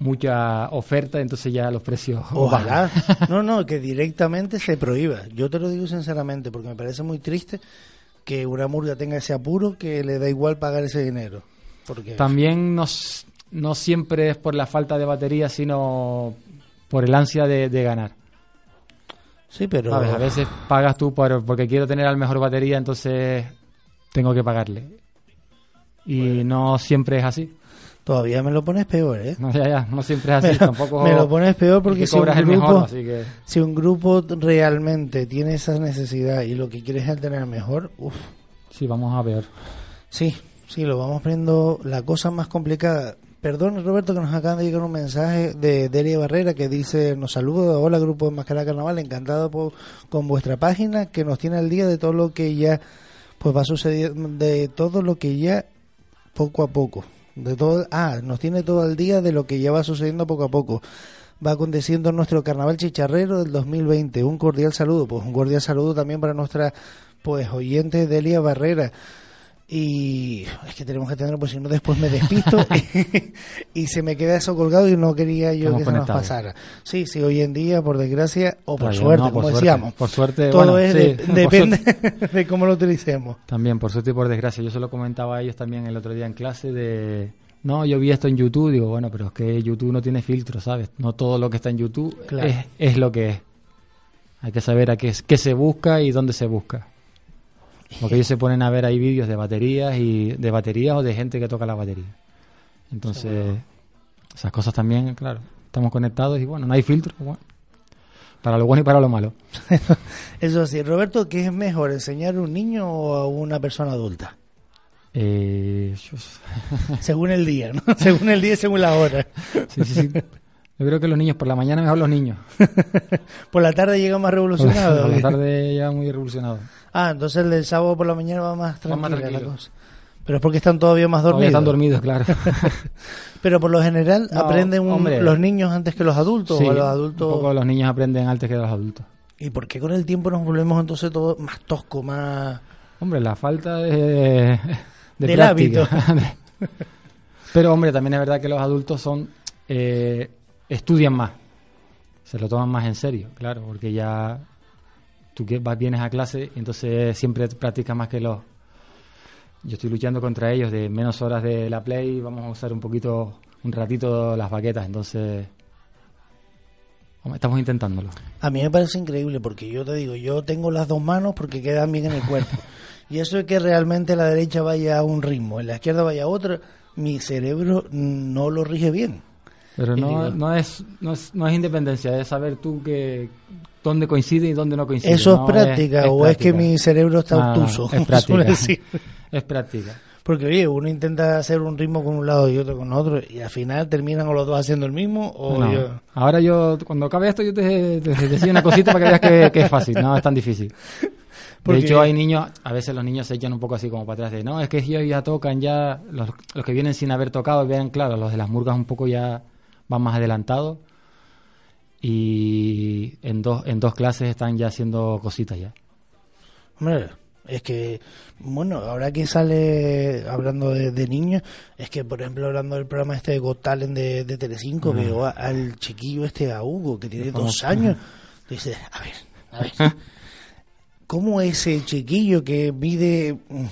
mucha oferta, entonces ya los precios Ojalá. No, no, que directamente se prohíba. Yo te lo digo sinceramente, porque me parece muy triste que una murga tenga ese apuro que le da igual pagar ese dinero. Porque También nos, no siempre es por la falta de batería, sino por el ansia de, de ganar. Sí, pero... ¿Sabes? A veces pagas tú por, porque quiero tener la mejor batería, entonces tengo que pagarle. Y no siempre es así. Todavía me lo pones peor, ¿eh? No, ya, ya, no siempre es así. Me Tampoco me lo pones peor porque que si un, grupo, mejor, así que... si un grupo realmente tiene esa necesidad y lo que quiere es tener mejor, uff. Sí, vamos a ver. Sí, sí, lo vamos poniendo la cosa más complicada. Perdón, Roberto, que nos acaban de llegar un mensaje de Delia Barrera que dice, nos saluda, hola Grupo de Máscara Carnaval, encantado por- con vuestra página que nos tiene al día de todo lo que ya pues va a suceder, de todo lo que ya poco a poco, de todo, ah, nos tiene todo al día de lo que ya va sucediendo poco a poco. Va aconteciendo en nuestro carnaval chicharrero del 2020. Un cordial saludo, pues un cordial saludo también para nuestra pues oyente Delia Barrera. Y es que tenemos que tenerlo, pues si no después me despisto y, se me queda eso colgado y no quería yo Estamos que se nos pasara. Sí, sí, hoy en día, por desgracia, o por suerte, no, por como suerte. decíamos. Por suerte, Todo bueno, es sí, de- por depende de cómo lo utilicemos. También, por suerte y por desgracia. Yo se lo comentaba a ellos también el otro día en clase de... No, yo vi esto en YouTube, digo, bueno, pero es que YouTube no tiene filtro, ¿sabes? No todo lo que está en YouTube Claro. es, es lo que es. Hay que saber a qué, es- qué se busca y dónde se busca. Porque ellos se ponen a ver ahí vídeos de baterías y de baterías o de gente que toca la batería. Entonces, esas cosas también, claro, estamos conectados y bueno, no hay filtro. bueno, para lo bueno y para lo malo. Eso sí, Roberto, ¿qué es mejor, enseñar a un niño o a una persona adulta? Eh, yo- Según el día, ¿no? Según el día y según la hora. Sí, sí, sí. Yo creo que los niños, por la mañana mejor los niños. Por la tarde llega más revolucionado. Por la tarde ya muy revolucionado. Ah, entonces el del sábado por la mañana va más tranquila más la cosa. Pero es porque están todavía más Todavía dormidos. están dormidos, claro. Pero por lo general No, aprenden un- los niños antes que los adultos. Sí, o los Un adultos... poco los niños aprenden antes que los adultos. ¿Y por qué con el tiempo nos volvemos entonces todo más tosco, más... Hombre, la falta de, de Del hábito. Pero, hombre, también es verdad que los adultos son eh, estudian más. Se lo toman más en serio, claro, porque ya tú que vas, vienes a clase y entonces siempre practicas más que los... Yo estoy luchando contra ellos de menos horas de la play, vamos a usar un poquito, un ratito las baquetas, entonces... Estamos intentándolo. A mí me parece increíble porque yo te digo, yo tengo las dos manos porque quedan bien en el cuerpo. Y eso es que realmente la derecha vaya a un ritmo, en la izquierda vaya a otro, mi cerebro no lo rige bien. Pero no, digo- no, es, no, es, no es independencia, es saber tú que dónde coincide y dónde no coincide. ¿Eso ¿no? es práctica o es que mi cerebro está no, obtuso? es práctica. decir. es práctica. Porque oye, uno intenta hacer un ritmo con un lado y otro con otro y al final terminan o los dos haciendo el mismo o No. yo... Ahora yo, cuando acabe esto, yo te, te, te decía una cosita para que veas que, que es fácil, no es tan difícil. Porque- De hecho, hay niños, a veces los niños se echan un poco así como para atrás de, no, es que ellos ya tocan, ya, los, los que vienen sin haber tocado, vean, claro, los de las murgas un poco ya van más adelantados y en dos, en dos clases están ya haciendo cositas ya. Hombre, es que, bueno, ahora que sale hablando de, de niños, es que, por ejemplo, hablando del programa este de Got Talent de, de Telecinco, Ajá. veo a- al chiquillo este, a Hugo, que tiene dos años. Dice, a ver, a ver, ¿cómo ese chiquillo que mide mm,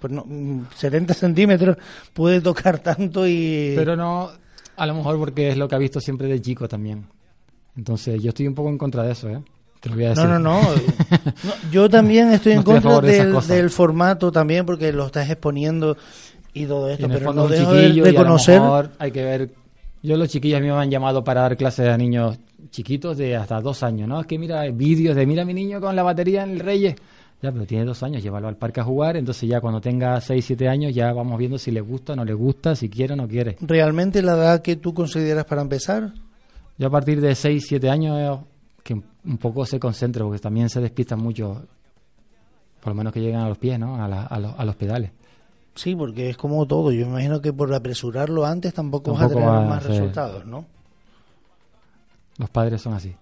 pues no, mm, 70 centímetros puede tocar tanto y... Pero no, a lo mejor porque es lo que ha visto siempre de chico también. Entonces, yo estoy un poco en contra de eso, ¿eh? Te lo voy a decir. No, no, no. No, Yo también estoy No en estoy contra de del, formato también porque lo estás exponiendo y todo Y esto, el pero fondo no dejo de y reconocer... mejor hay que ver... Yo los chiquillos a mí me han llamado para dar clases a niños chiquitos de hasta dos años, ¿no? Es que mira vídeos de mira a mi niño con la batería en el Reyes. Ya, pero tiene dos años, llévalo al parque a jugar, entonces ya cuando tenga seis, siete años ya vamos viendo si le gusta o no le gusta, si quiere o no quiere. ¿Realmente la edad que tú consideras para empezar? Yo a partir de 6, 7 años que un- poco se concentre, porque también se despistan mucho, por lo menos que lleguen a los pies, ¿no? A, la- a los- a los pedales. Sí, porque es como todo. Yo imagino que por apresurarlo antes tampoco, vas a Tampoco tener más resultados, ¿no? Los padres son así.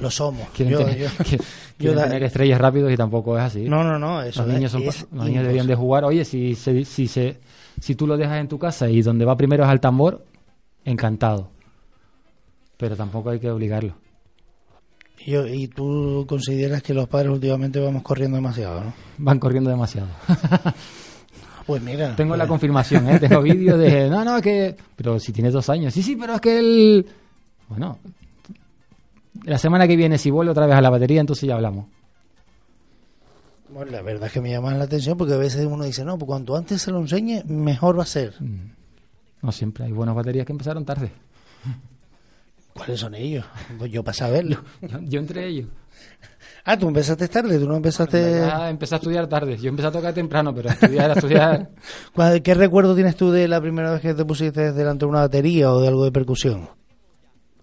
Lo somos. Quieren, Yo- tener, yo- yo da- estrellas rápidos y tampoco es así. No, no, no, eso los niños, son, es los niños deberían de jugar. Oye, si, se, si, se, si tú lo dejas en tu casa y donde va primero es al tambor, encantado. Pero tampoco hay que obligarlo. Yo- y tú consideras que los padres últimamente vamos corriendo demasiado, ¿no? Van corriendo demasiado. Pues mira. Tengo la pues- confirmación, ¿eh? Tengo vídeos de... No, no, es que... Pero si tienes dos años. Sí, sí, pero es que él... Bueno, la semana que viene, si vuelve otra vez a la batería, entonces ya hablamos. Bueno, la verdad es que me llama la atención porque a veces uno dice, no, pues cuanto antes se lo enseñe, mejor va a ser. No siempre. Hay buenas baterías que empezaron tarde. ¿Cuáles son ellos? Pues yo para saberlo. Yo, yo entre ellos. Ah, tú empezaste tarde, tú no empezaste... Ya empecé a estudiar tarde. Yo empecé a tocar temprano, pero a estudiar, a estudiar... ¿Cuál- ¿Qué recuerdo tienes tú de la primera vez que te pusiste delante de una batería o de algo de percusión?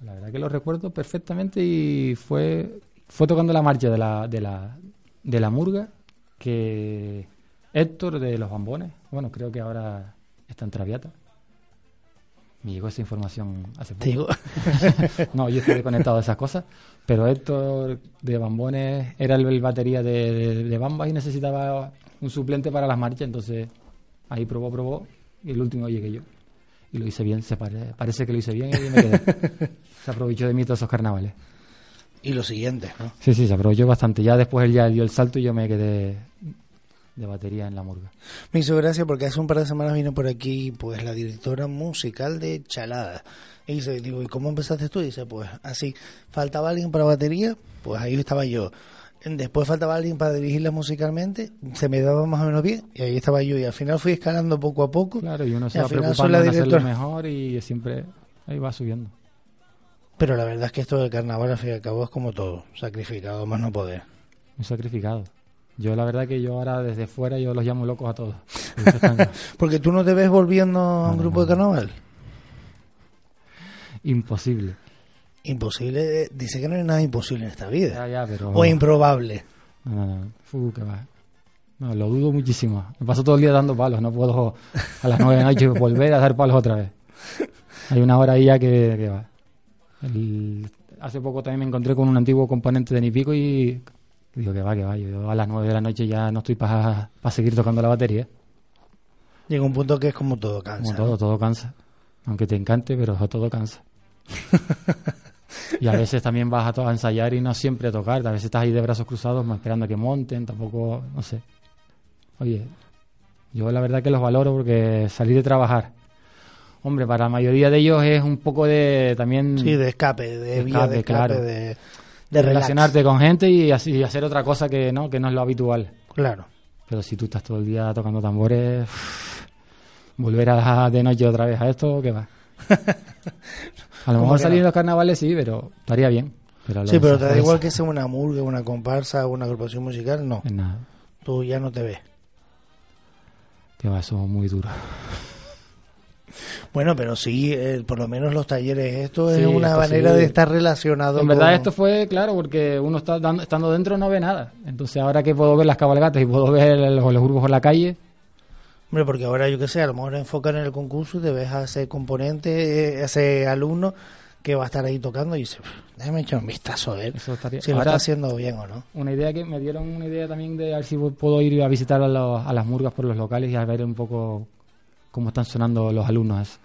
La verdad que lo recuerdo perfectamente y fue fue tocando la marcha de la de la de la murga que Héctor de los Bambones, bueno, creo que ahora está en Traviata. Me llegó esa información hace poco. Te digo. no, yo estoy desconectado de esas cosas, pero Héctor de Bambones era el, el batería de, de, de Bamba y necesitaba un suplente para las marchas, entonces ahí probó, probó y el último llegué yo. Y lo hice bien, se pare- parece que lo hice bien y me quedé. se aprovechó de mí todos esos carnavales. Y lo siguiente, ¿no? Sí, sí, se aprovechó bastante. Ya después él ya dio el salto y yo me quedé de batería en la murga. Me hizo gracia porque hace un par de semanas vino por aquí pues la directora musical de Chalada. Y dice, digo, ¿y cómo empezaste tú? Y dice, pues así, faltaba alguien para batería, pues ahí estaba yo. Después faltaba alguien para dirigirla musicalmente, se me daba más o menos bien, y ahí estaba yo. Y al final fui escalando poco a poco. Claro, y uno se al va preocupando la en hacerlo mejor y siempre ahí va subiendo. Pero la verdad es que esto del carnaval, al fin y al cabo, es como todo, sacrificado, más no poder. Muy sacrificado. Yo la verdad que yo ahora desde fuera yo los llamo locos a todos. Porque tú no te ves volviendo a un grupo de carnaval. Imposible. Imposible, eh, dice que no hay nada imposible en esta vida. Ya, ya, pero... O improbable. No, no, no. Fu, que va. No, lo dudo muchísimo. Me paso todo el día dando palos. No puedo a las nueve de la noche volver a dar palos otra vez. Hay una hora ahí ya que, que va. El- hace poco también me encontré con un antiguo componente de Nipico y digo que va, que va. Yo a las nueve de la noche ya no estoy para seguir tocando la batería. Llega un punto que es como todo cansa. Como todo, todo cansa. Aunque te encante, pero todo cansa. y a veces también vas a, a ensayar y no siempre a tocar. A veces estás ahí de brazos cruzados más esperando a que monten. Tampoco, no sé. Oye, yo la verdad que los valoro porque salir de trabajar. Hombre, para la mayoría de ellos es un poco de también... Sí, de escape, de vía de escape, claro. de, de relax. relacionarte con gente y así y hacer otra cosa que no, que no es lo habitual. Claro. Pero si tú estás todo el día tocando tambores, volver a de noche otra vez a esto, ¿qué va? A lo ¿Cómo mejor salir no? en los carnavales sí, pero estaría bien. Pero Sí, pero te da igual que sea una murga, una comparsa, una agrupación musical, no. es nada. Tú ya no te ves. Que va, eso es muy duro. Bueno, pero sí, eh, por lo menos los talleres, esto Sí, es una esto manera sí. de estar relacionado En verdad esto fue, claro, porque uno está dando- estando dentro no ve nada. Entonces ahora que puedo ver las cabalgatas y puedo ver los, los grupos por la calle, Hombre, porque ahora yo qué sé, a lo mejor enfocan en el concurso y te ves a ese componente, eh, a ese alumno que va a estar ahí tocando y dice, déjame echar un vistazo a ver eso estaría... si lo está haciendo bien o no. Una idea que me dieron una idea también de a ver si puedo ir a visitar a, los- a las murgas por los locales y a ver un poco cómo están sonando los alumnos.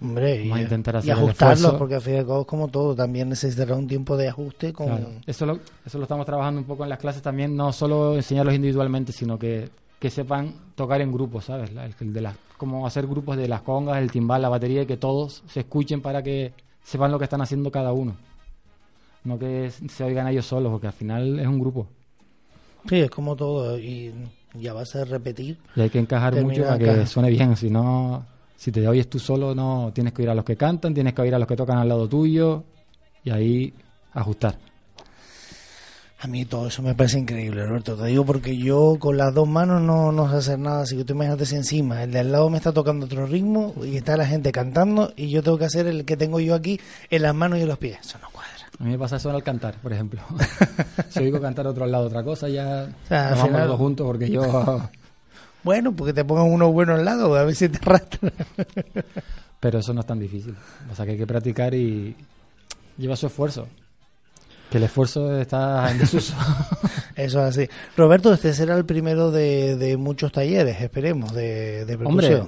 Hombre, Vamos a y, intentar y hacer el ajustarlos, porque al fin y al cabo es como todo, también necesitará un tiempo de ajuste con... Claro. Eso, lo, eso lo estamos trabajando un poco en las clases también, no solo enseñarlos individualmente, sino que, que sepan tocar en grupos, ¿sabes? La- el de las, como hacer grupos de las congas, el timbal, la batería, y que todos se escuchen para que sepan lo que están haciendo cada uno. No que se oigan ellos solos, porque al final es un grupo. Sí, es como todo, y ya vas a repetir. Y hay que encajar mucho para que suene bien. Si no, si te oyes tú solo, no tienes que oír a los que cantan, tienes que oír a los que tocan al lado tuyo y ahí ajustar. A mí todo eso me parece increíble, Roberto. Te digo porque yo con las dos manos no, no sé hacer nada. Así que tú imagínate si encima el de al lado me está tocando otro ritmo y está la gente cantando y yo tengo que hacer el que tengo yo aquí en las manos y en los pies. Eso no cuadra. A mí me pasa eso al cantar, por ejemplo. si oigo cantar otro al lado otra cosa, ya sea, al nos vamos los juntos porque yo... Bueno, porque te pongan uno bueno al lado, a ver si te arrastra. Pero eso no es tan difícil. O sea que hay que practicar y lleva su esfuerzo. Que el esfuerzo está en desuso. Eso es así. Roberto, este será el primero de, de muchos talleres, esperemos, de, de Hombre,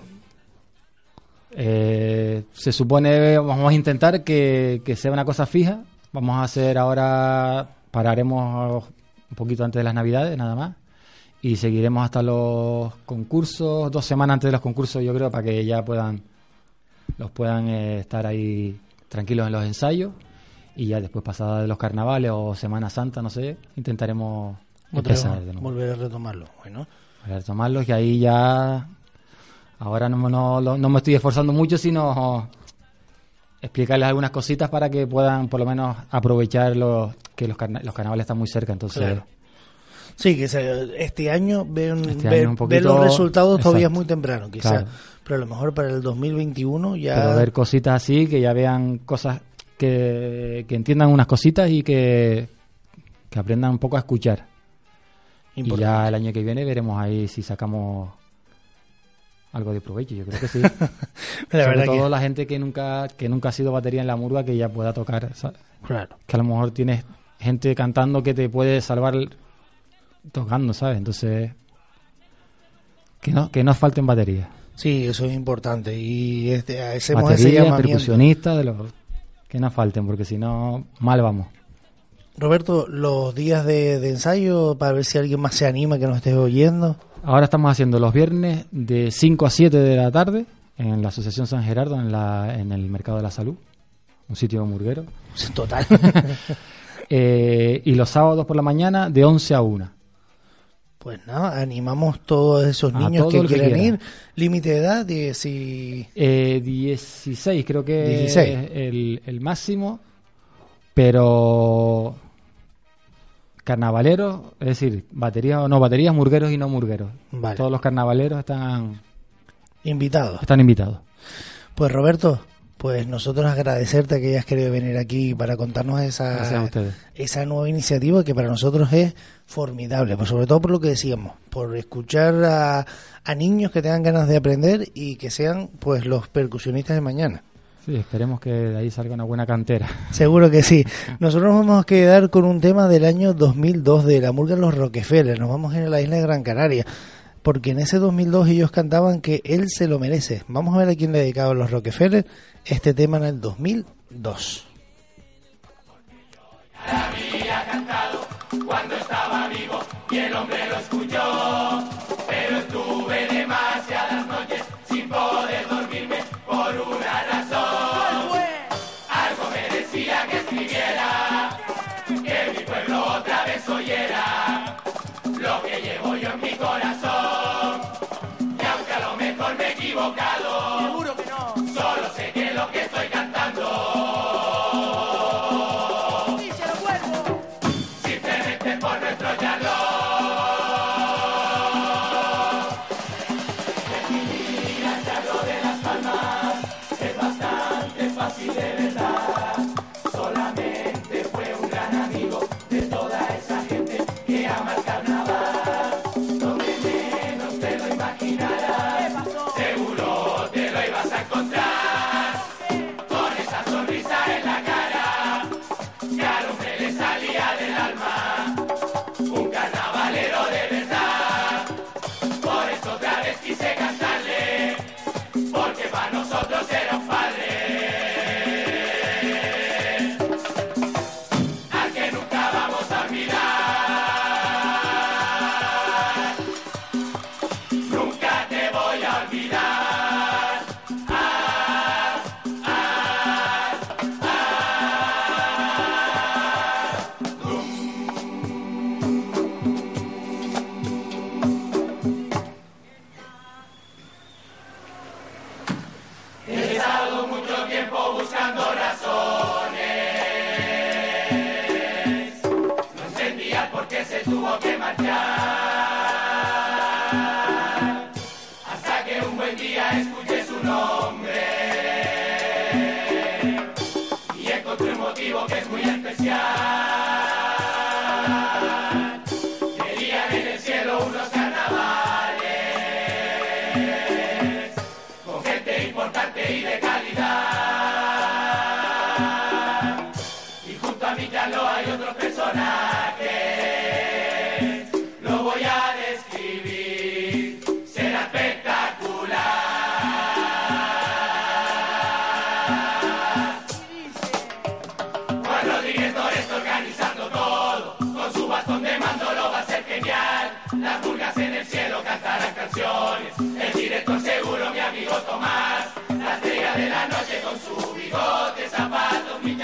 eh, se supone, vamos a intentar que, que sea una cosa fija. Vamos a hacer ahora, pararemos un poquito antes de las Navidades, nada más. Y seguiremos hasta los concursos, dos semanas antes de los concursos, yo creo, para que ya puedan, los puedan eh, estar ahí tranquilos en los ensayos. Y ya después, pasada de los carnavales o Semana Santa, no sé, intentaremos Otra vez empezar de nuevo. volver a retomarlo. Bueno, Para retomarlos y ahí ya ahora no, no, no me estoy esforzando mucho sino explicarles algunas cositas para que puedan por lo menos aprovechar los, que los, carna- los carnavales están muy cerca entonces Claro. sí, que se- este año ven, Este ver, año ver los resultados todavía es muy temprano, quizás. Claro. Pero a lo mejor para el 2021 ya... pero ver cositas así que ya vean cosas que, que entiendan unas cositas y que, que aprendan un poco a escuchar y ya el año que viene veremos ahí si sacamos algo de provecho yo creo que sí La sobre todo que- la gente que nunca que nunca ha sido batería en la murga que ya pueda tocar ¿sabes? Claro. que a lo mejor tienes gente cantando que te puede salvar tocando sabes entonces que no que no falten baterías Sí, eso es importante. Y este, hacemos ese baterías llamamiento. percusionistas de los que no falten porque si no mal vamos Roberto, los días de, de ensayo para ver si alguien más se anima que nos estés oyendo. Ahora estamos haciendo los viernes de 5 a 7 de la tarde en la asociación San Gerardo en la en el mercado de la salud un sitio murguero Total. Eh, y los sábados por la mañana de 11 a 1 Pues nada, animamos todos esos niños que quiera. ir. Límite de edad, de si... Eh, 16 creo que 16. es el, el máximo, pero carnavaleros, es decir, baterías o no baterías, murgueros y no murgueros. Vale. Todos los carnavaleros están, invitados. están invitados. Pues Roberto, pues nosotros agradecerte que hayas querido venir aquí para contarnos esa, esa nueva iniciativa que para nosotros es formidable, pues sobre todo por lo que decíamos, por escuchar a, a niños que tengan ganas de aprender y que sean pues los percusionistas de mañana. Sí, esperemos que de ahí salga una buena cantera. Seguro que sí. Nosotros nos vamos a quedar con un tema del año 2002 de la murga Los Rockefeller. Nos vamos a ir a la isla de Gran Canaria. Porque en ese 2002 ellos cantaban que él se lo merece. Vamos a ver a quién le dedicaban los Rockefeller este tema en el 2002. había cantado cuando estaba vivo y el hombre lo escuchó. otros personajes. Lo voy a describir, será espectacular. Juan Rodríguez Torres organizando todo, con su bastón de mando lo va a ser genial. Las pulgas en el cielo cantarán canciones, el director seguro mi amigo Tomás, las de la noche con su bigote, zapatos, mi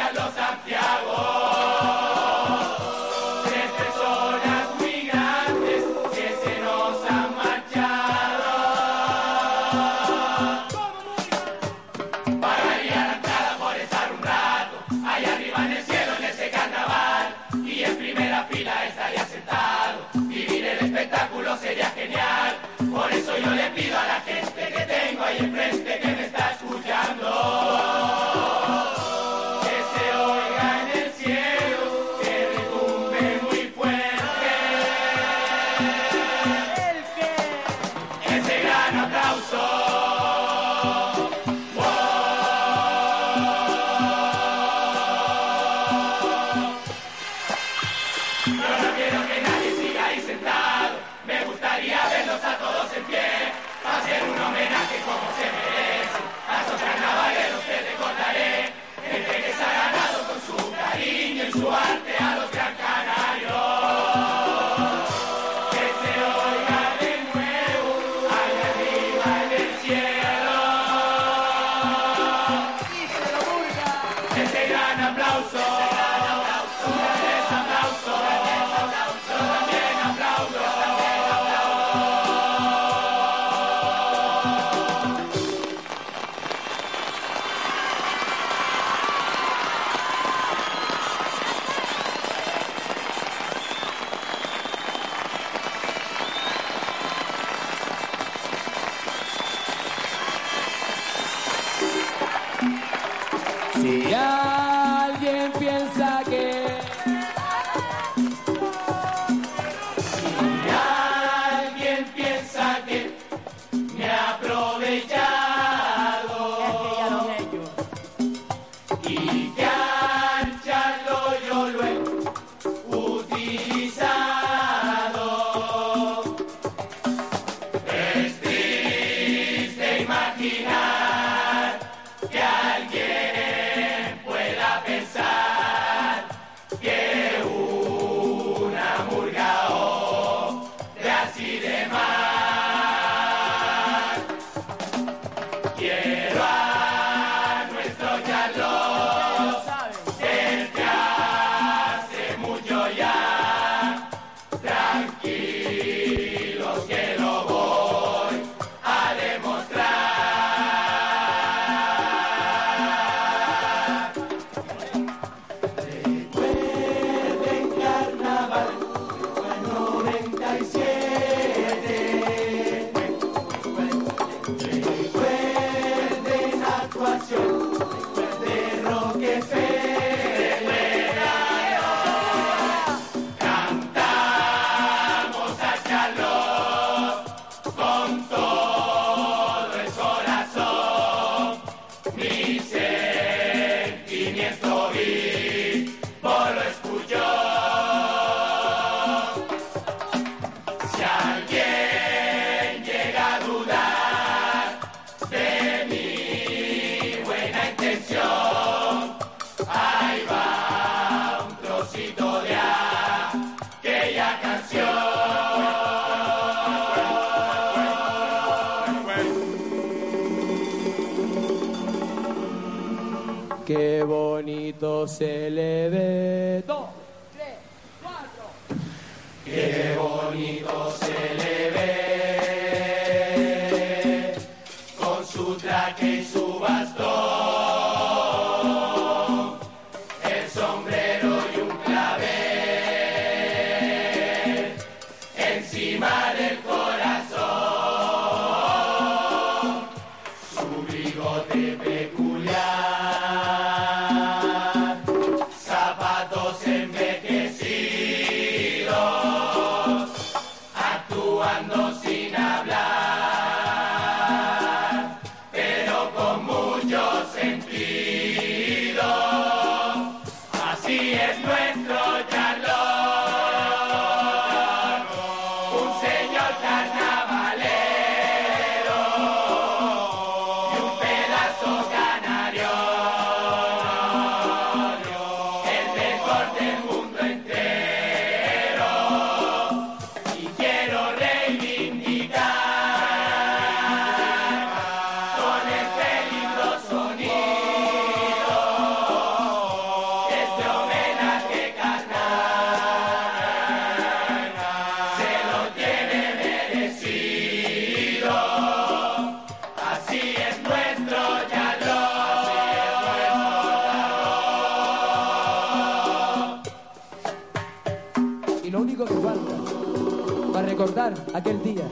aquel día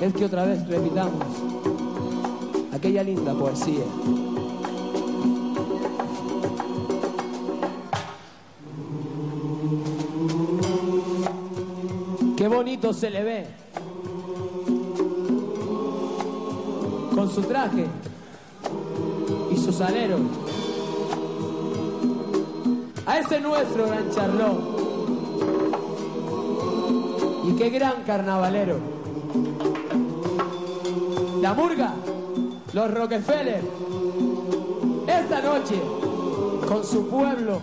es que otra vez repitamos aquella linda poesía. Qué bonito se le ve con su traje y su salero. A ese nuestro gran. Qué gran carnavalero. La murga, los Rockefeller. Esta noche, con su pueblo,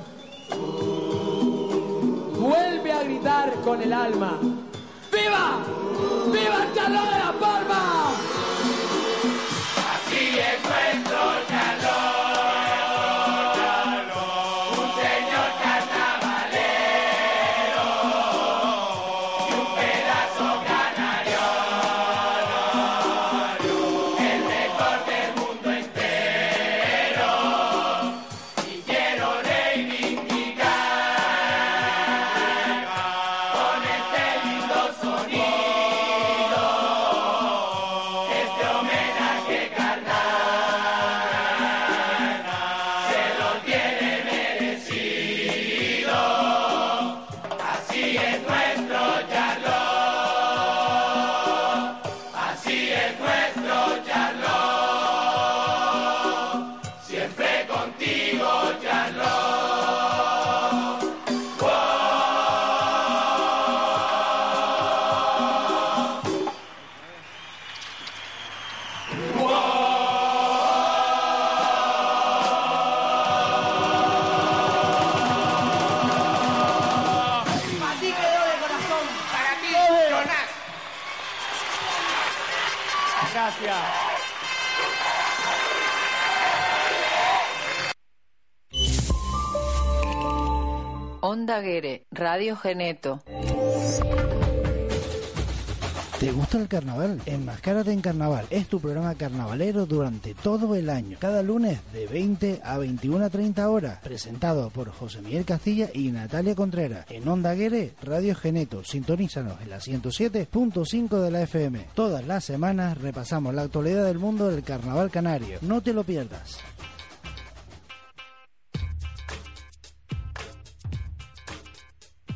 vuelve a gritar con el alma. Geneto. ¿Te gusta el carnaval? Enmascárate en Carnaval es tu programa carnavalero durante todo el año. Cada lunes de 20 a 21.30 horas. Presentado por José Miguel Castilla y Natalia Contreras. En Onda Guere, Radio Geneto. Sintonízanos en la 107.5 de la FM. Todas las semanas repasamos la actualidad del mundo del carnaval canario. No te lo pierdas.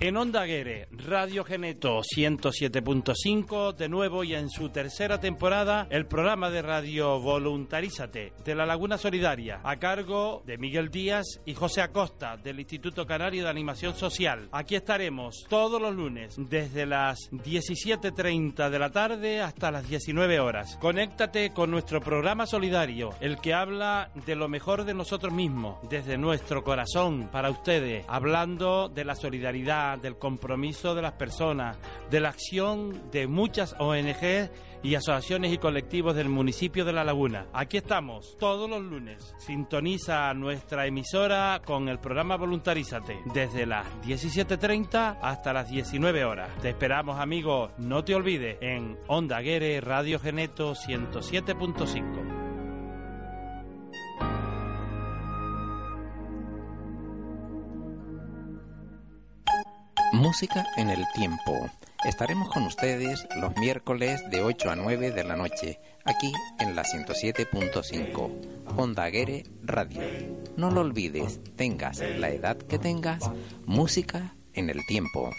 En Onda Guere, Radio Geneto 107.5, de nuevo y en su tercera temporada, el programa de radio Voluntarízate de la Laguna Solidaria, a cargo de Miguel Díaz y José Acosta, del Instituto Canario de Animación Social. Aquí estaremos todos los lunes, desde las 17.30 de la tarde hasta las 19 horas. Conéctate con nuestro programa solidario, el que habla de lo mejor de nosotros mismos, desde nuestro corazón, para ustedes, hablando de la solidaridad, del compromiso de las personas, de la acción de muchas ONG y asociaciones y colectivos del municipio de La Laguna. Aquí estamos todos los lunes. Sintoniza nuestra emisora con el programa Voluntarízate desde las 17.30 hasta las 19 horas. Te esperamos amigos, no te olvides, en Onda Guere Radio Geneto 107.5. Música en el tiempo. Estaremos con ustedes los miércoles de 8 a 9 de la noche, aquí en la 107.5, Onda Guere Radio. No lo olvides, tengas la edad que tengas, música en el tiempo.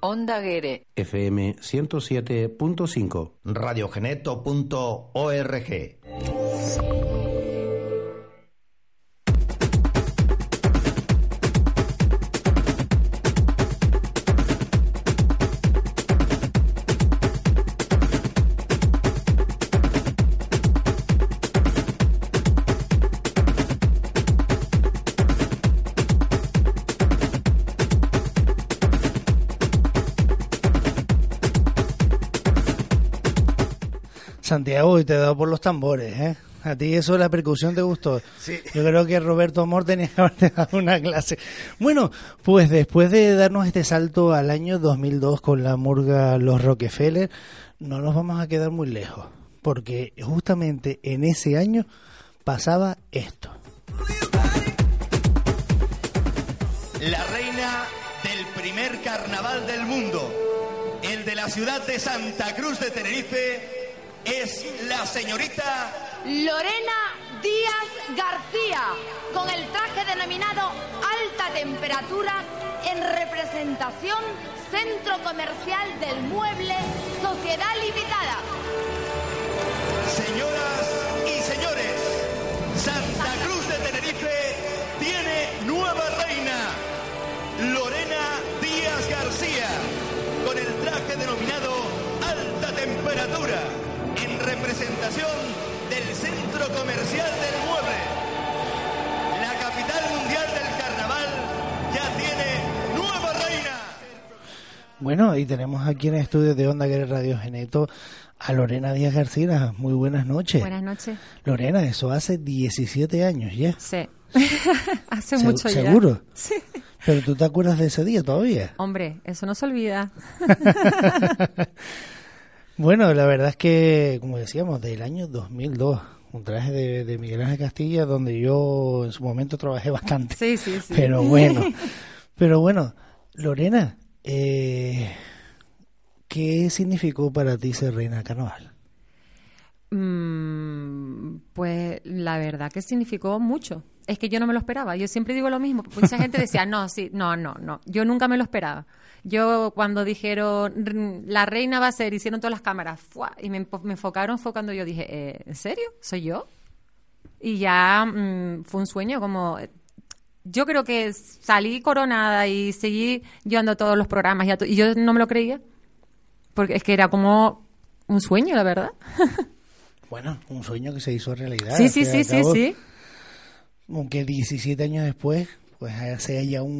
Onda Guere. FM 107.5. Radiogeneto.org. Santiago, hoy te he dado por los tambores, ¿eh? A ti eso de la percusión te gustó. Yo creo que Roberto Amor tenía que haberte dado una clase. Bueno, pues después de darnos este salto al año 2002 con la murga Los Rockefeller, no nos vamos a quedar muy lejos, porque justamente en ese año pasaba esto. La reina del primer carnaval del mundo, el de la ciudad de Santa Cruz de Tenerife, es la señorita Lorena Díaz García, con el traje denominado Alta Temperatura en representación Centro Comercial del Mueble Sociedad Limitada. Señoras y señores, Santa Cruz de Tenerife tiene nueva reina, Lorena Díaz García, con el traje denominado Alta Temperatura, representación del Centro Comercial del Mueble. La capital mundial del carnaval ya tiene nueva reina. Bueno, y tenemos aquí en el estudio de Onda Guerra Radio Geneto a Lorena Díaz García. Muy buenas noches. Buenas noches. Lorena, eso hace 17 años ya. Sí. hace Se- mucho ya. ¿Seguro? Sí. Pero tú te acuerdas de ese día todavía. Hombre, eso no se olvida. Bueno, la verdad es que, como decíamos, del año 2002, un traje de, de Miguel Ángel Castilla, donde yo en su momento trabajé bastante. Sí, sí, sí. Pero bueno, pero bueno, Lorena, eh, ¿qué significó para ti ser reina carnaval? Mm, pues la verdad que significó mucho. Es que yo no me lo esperaba. Yo siempre digo lo mismo. Mucha gente decía, no, sí, no, no, no. Yo nunca me lo esperaba. Yo cuando dijeron, "R- la reina va a ser, hicieron todas las cámaras, ¡fua! y me, me enfocaron, fue cuando yo dije, eh, ¿en serio? ¿Soy yo? Y ya mm, fue un sueño, como... Yo creo que salí coronada y seguí llevando todos los programas y, a y yo no me lo creía. Porque es que era como un sueño, la verdad. Bueno, un sueño que se hizo realidad. Sí, sí, sí, sí, sí. Aunque 17 años después, pues sea ya un,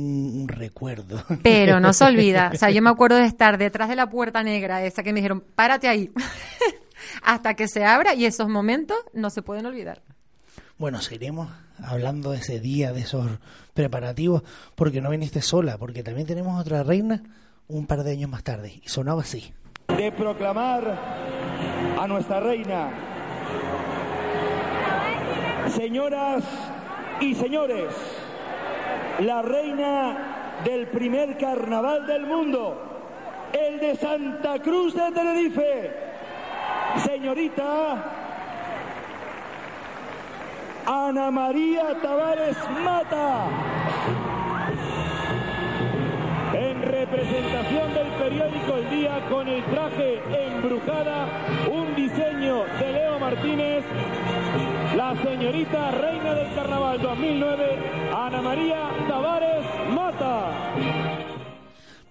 un recuerdo. Pero no se olvida. O sea, yo me acuerdo de estar detrás de la puerta negra esa que me dijeron, párate ahí. Hasta que se abra y esos momentos no se pueden olvidar. Bueno, seguiremos hablando de ese día, de esos preparativos, porque no viniste sola, porque también tenemos otra reina un par de años más tarde, y sonaba así. de proclamar a nuestra reina. Señoras y señores, la reina del primer carnaval del mundo, el de Santa Cruz de Tenerife, señorita Ana María Tavares Mata. En representación del periódico El Día con el traje embrujada, un diseño de Leo Martínez, la señorita reina del carnaval 2009, Ana María Tavares Mata.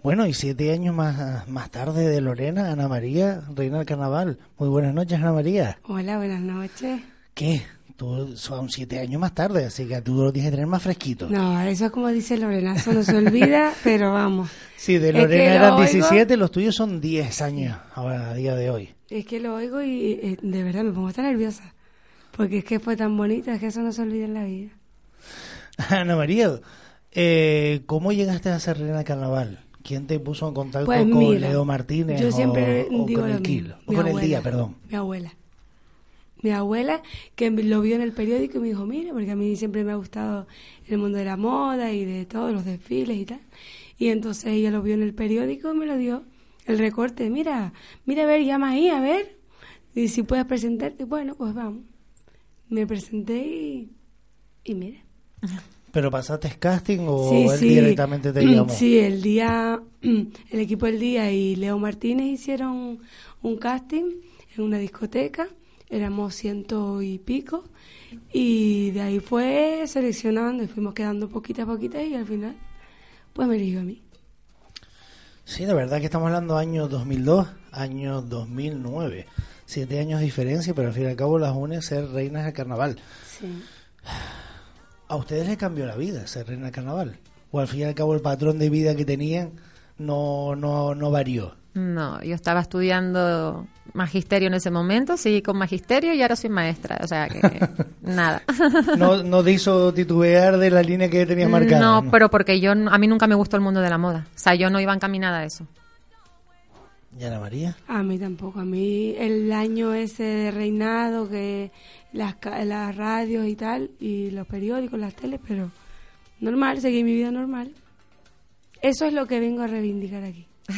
Bueno, y siete años más, más tarde de Lorena, Ana María, reina del carnaval. Muy buenas noches, Ana María. Hola, buenas noches. ¿Qué? Tú son siete años más tarde, así que tú lo tienes que tener más fresquito. No, eso es como dice Lorena, eso no se olvida, pero vamos. Sí, de Es que Lorena lo eran oigo- 17, los tuyos son 10 años ahora, a día de hoy. Es que lo oigo y eh, de verdad me pongo hasta nerviosa. Porque es que fue tan bonita, es que eso no se olvida en la vida. Ana María, eh, ¿cómo llegaste a ser reina del carnaval? ¿Quién te puso en contacto Pues con mira, Leo Martínez yo o- siempre o, digo con el. Kilo? O con el día, perdón. Mi abuela. Mi abuela, que lo vio en el periódico y me dijo, mira, porque a mí siempre me ha gustado el mundo de la moda y de todos los desfiles y tal. Y entonces ella lo vio en el periódico y me lo dio, el recorte. Mira, mira, a ver, llama ahí, a ver. Y si puedes presentarte, bueno, pues vamos. Me presenté y, y mira. ¿Pero pasaste casting o Sí, él sí. directamente te llamó? Sí, el día, el equipo del día y Leo Martínez hicieron un casting en una discoteca, éramos ciento y pico, y de ahí fue seleccionando y fuimos quedando poquita a poquita y al final, pues me eligió a mí. Sí, la verdad que estamos hablando año 2002, año 2009. Siete años de diferencia, pero al fin y al cabo las une ser reinas del carnaval. Sí. ¿A ustedes les cambió la vida ser reina del carnaval? ¿O al fin y al cabo el patrón de vida que tenían no, no, no varió. No, yo estaba estudiando magisterio en ese momento, seguí con magisterio y ahora soy maestra, o sea que nada. No, no te hizo titubear de la línea que tenías marcada. No, pero porque yo a mí nunca me gustó el mundo de la moda, o sea, yo no iba encaminada a eso. ¿Y Ana María? A mí tampoco. A mí el año ese de reinado, que las, las radios y tal, y los periódicos, las teles, pero normal, seguí mi vida normal. Eso es lo que vengo a reivindicar aquí.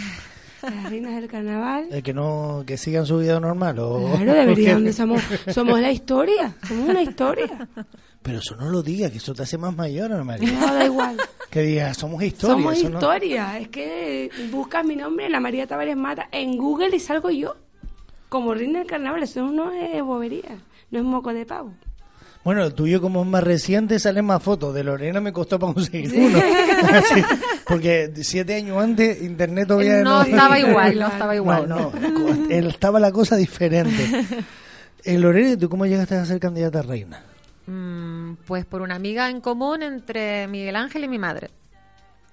Las reinas del carnaval. El que no que sigan su vida normal o Claro, deberían. de- Somos, somos la historia. Somos una historia. Pero eso no lo diga, que eso te hace más mayor, Ana María. No, da igual. Que diga, somos historia. Somos no- historia. Es que buscas mi nombre, la María Tavares Mata, en Google y salgo yo. Como reina del carnaval. Eso no es bobería. No es moco de pavo. Bueno, el tuyo como es más reciente salen más fotos. De Lorena me costó para conseguir uno. Sí, porque siete años antes internet todavía No estaba igual, no estaba igual, No, no, estaba la cosa diferente. Eh, Lorena, ¿tú cómo llegaste a ser candidata a reina? Mm, pues por una amiga en común entre Miguel Ángel y mi madre.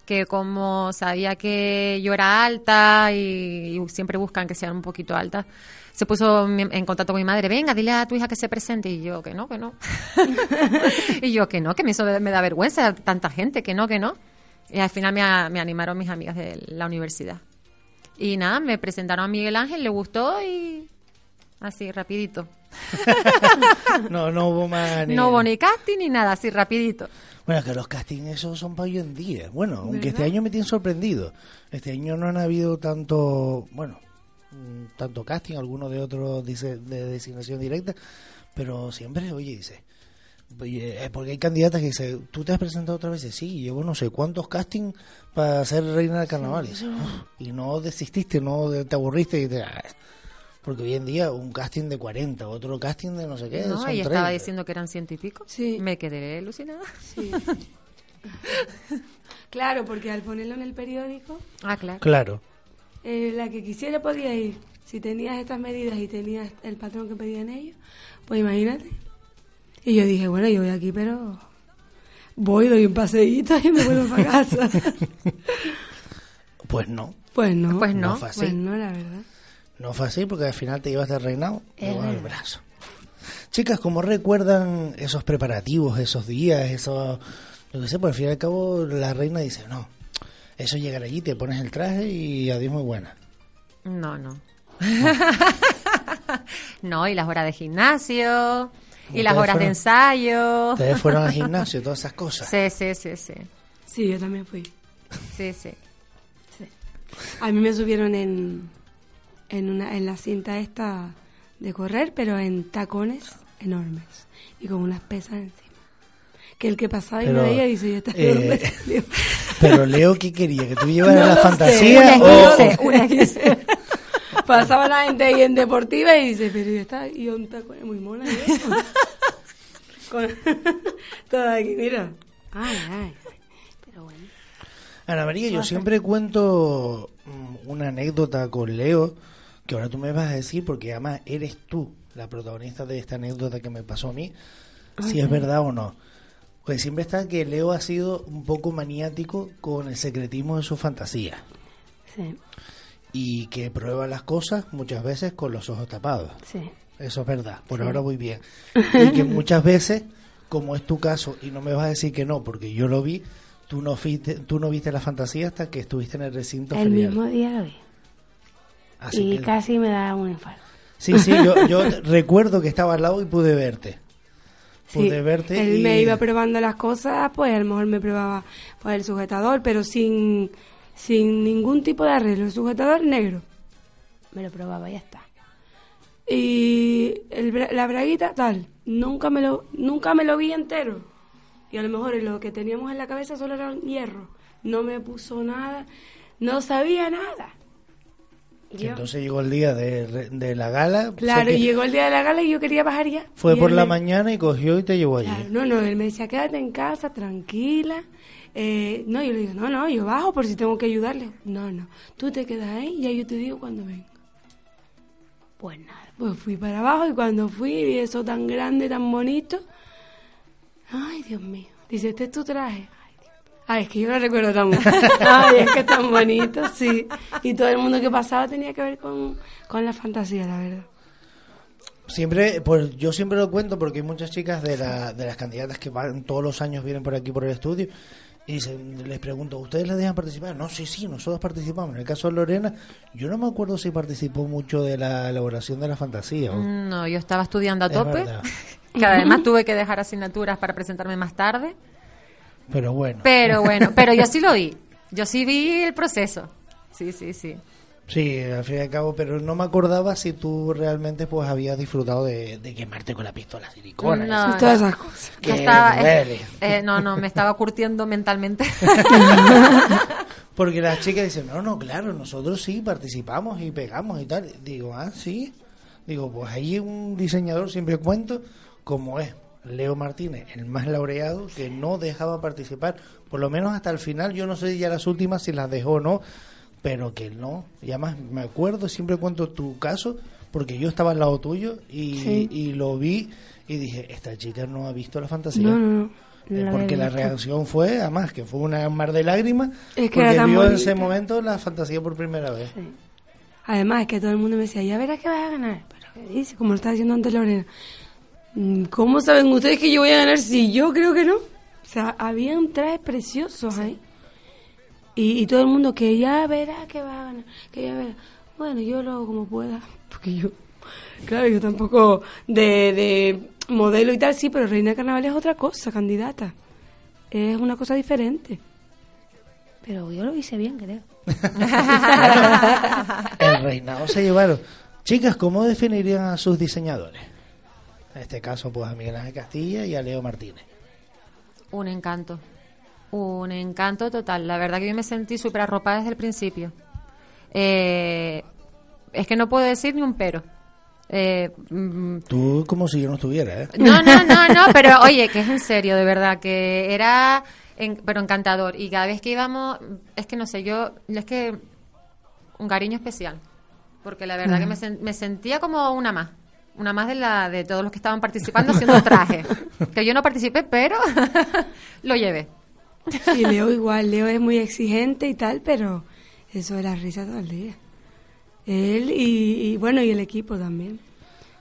Que como sabía que yo era alta y, siempre buscan que sean un poquito altas, se puso en contacto con mi madre, venga, dile a tu hija que se presente. Y yo, que no, que no. y yo, que no, que me, eso me da vergüenza, tanta gente, que no, que no. Y al final me, me animaron mis amigas de la universidad. Y nada, me presentaron a Miguel Ángel, le gustó y así, rapidito. No, no hubo más ni... No hubo ni casting ni nada, así, rapidito. Bueno, que los castings esos son para hoy en día. Bueno, aunque este año me tienen sorprendido. Este año no han habido tanto, bueno, mm, tanto casting, algunos de otros dice, de designación directa, pero siempre, oye, dice, porque hay candidatas que dice, ¿tú te has presentado otra vez? Sí, llevo no sé cuántos castings para ser reina del carnaval. Y, dice, "Uf", y no desististe, no de- te aburriste y te... Porque hoy en día un casting de 40, otro casting de no sé qué, No, son y estaba 30. diciendo que eran ciento y pico. Me quedé alucinada. Sí. Claro, porque al ponerlo en el periódico, Ah, claro. Claro. eh, la que quisiera podía ir. Si tenías estas medidas y tenías el patrón que pedían ellos, pues imagínate. Y yo dije, bueno, yo voy aquí, pero voy, doy un paseíto y me vuelvo para casa. Pues no. Pues no. Pues no. No fue así. Pues no, la verdad. No fue así porque al final te llevaste el reinado del verdad. brazo. Chicas, ¿cómo recuerdan esos preparativos, esos días, esos... Yo qué sé, pues al fin y al cabo la reina dice, no, eso llegar allí, te pones el traje y adiós muy buena. No, no. no, y las horas de gimnasio, y las horas de ensayo. Ustedes fueron al gimnasio, todas esas cosas. Sí, sí, sí, sí. Sí, yo también fui. Sí, sí. A mí me subieron en, en, una, en la cinta esta de correr, pero en tacones enormes y con unas pesas encima. Que el que pasaba y Pero, me veía dice, yo está eh, Pero Leo, ¿qué quería? ¿Que tú llevaras No la sé, fantasía? una o- una. Pasaba la gente ahí en deportiva y dice, pero yo está y un tacón muy mona. yo". Con toda aquí, mira. Ay, ay. Pero bueno. Ana María, yo siempre cuento mm, una anécdota con Leo, que ahora tú me vas a decir, porque además eres tú la protagonista de esta anécdota que me pasó a mí, si es verdad o no. Pues siempre está que Leo ha sido un poco maniático con el secretismo de su fantasía Sí, y que prueba las cosas muchas veces con los ojos tapados. sí. Eso es verdad, por Sí. ahora voy bien. Y que muchas veces, como es tu caso, y no me vas a decir que no, porque yo lo vi, tú no, viste, tú no viste la fantasía hasta que estuviste en el recinto El ferial. mismo día lo vi. Así y que- casi me da un infarto. Sí, sí, yo, yo recuerdo que estaba al lado y pude verte. Sí, Pude verte él y... me iba probando las cosas, pues a lo mejor me probaba pues, el sujetador, pero sin, sin ningún tipo de arreglo. El sujetador negro. Me lo probaba, ya está. Y el, la braguita, tal. Nunca me, lo, nunca me lo vi entero. Y a lo mejor lo que teníamos en la cabeza solo era un hierro. No me puso nada. No sabía nada. Entonces llegó el día de, de la gala. claro, llegó el día de la gala y yo quería bajar ya. Fue por la me- mañana y cogió y te llevó allí. Claro, no, no, él me decía, quédate en casa, tranquila. Eh, no, yo le digo, no, no, yo bajo por si tengo que ayudarle. No, no, tú te quedas ahí y ya yo te digo cuando venga. Pues nada, pues fui para abajo y cuando fui vi eso tan grande, tan bonito. Ay, Dios mío. Dice, este es tu traje. Ay, es que yo lo recuerdo tan Ay, es que es tan bonito, sí. Y todo el mundo que pasaba tenía que ver con, con la fantasía, la verdad. Siempre, pues yo siempre lo cuento porque hay muchas chicas de, la, de las candidatas que van todos los años vienen por aquí por el estudio y se- les pregunto, ¿ustedes les dejan participar? No, sí, sí, nosotros participamos. En el caso de Lorena, yo no me acuerdo si participó mucho de la elaboración de la fantasía. o- No, yo estaba estudiando a Es tope, verdad. que además tuve que dejar asignaturas para presentarme más tarde. Pero bueno. Pero bueno, pero yo sí lo vi. Yo sí vi el proceso. Sí, sí, sí. Sí, al fin y al cabo, pero no me acordaba si tú realmente pues habías disfrutado de, de quemarte con la pistola silicona. No, eso. todas esas cosas. Que No, estaba, duele. eh, eh, no, no, me estaba curtiendo mentalmente. Porque las chicas dicen, no, no, claro, nosotros sí participamos y pegamos y tal. Digo, ah, sí. Digo, pues ahí un diseñador siempre cuento como es Leo Martínez, el más laureado, que no dejaba participar, por lo menos hasta el final. Yo no sé ya las últimas si las dejó o no, pero que no. Y además me acuerdo, siempre cuento tu caso, porque yo estaba al lado tuyo y, Sí. y lo vi y dije, esta chica no ha visto la fantasía. No, no, no. Eh, La porque la reacción fue, además, que fue una mar de lágrimas, Es que porque vio en ese momento la fantasía por primera vez. Además, es que todo el mundo me decía, ya verás que vas a ganar. Pero, ¿qué dice? Como lo estaba diciendo antes Lorena. Mm, ¿Cómo saben ustedes que yo voy a ganar si yo creo que no? O sea, habían trajes preciosos ahí. Y, y todo el mundo que ya verá que va a ganar, que ya verá. Bueno, yo lo hago como pueda, porque yo, claro, yo tampoco de, de modelo y tal, sí, pero Reina de Carnaval es otra cosa, candidata. Es una cosa diferente. Pero yo lo hice bien, creo. El reinado se llevaron. Chicas, ¿cómo definirían a sus diseñadores? En este caso, pues a Miguel Ángel Castilla y a Leo Martínez. Un encanto. Un encanto total. La verdad que yo me sentí súper arropada desde el principio. Eh, es que no puedo decir ni un pero. Eh, mm, Tú como si yo no estuviera, ¿eh? no, no, no, no, pero oye, que es en serio, de verdad, que era, en- pero encantador. Y cada vez que íbamos, es que no sé, yo, es que un cariño especial. Porque la verdad que me, sen- me sentía como una más. Una más de la de todos los que estaban participando haciendo traje. Que yo no participé, pero lo llevé. Y Leo igual, Leo es muy exigente y tal, pero eso de la risa todo el día. Él y, y, bueno, y el equipo también.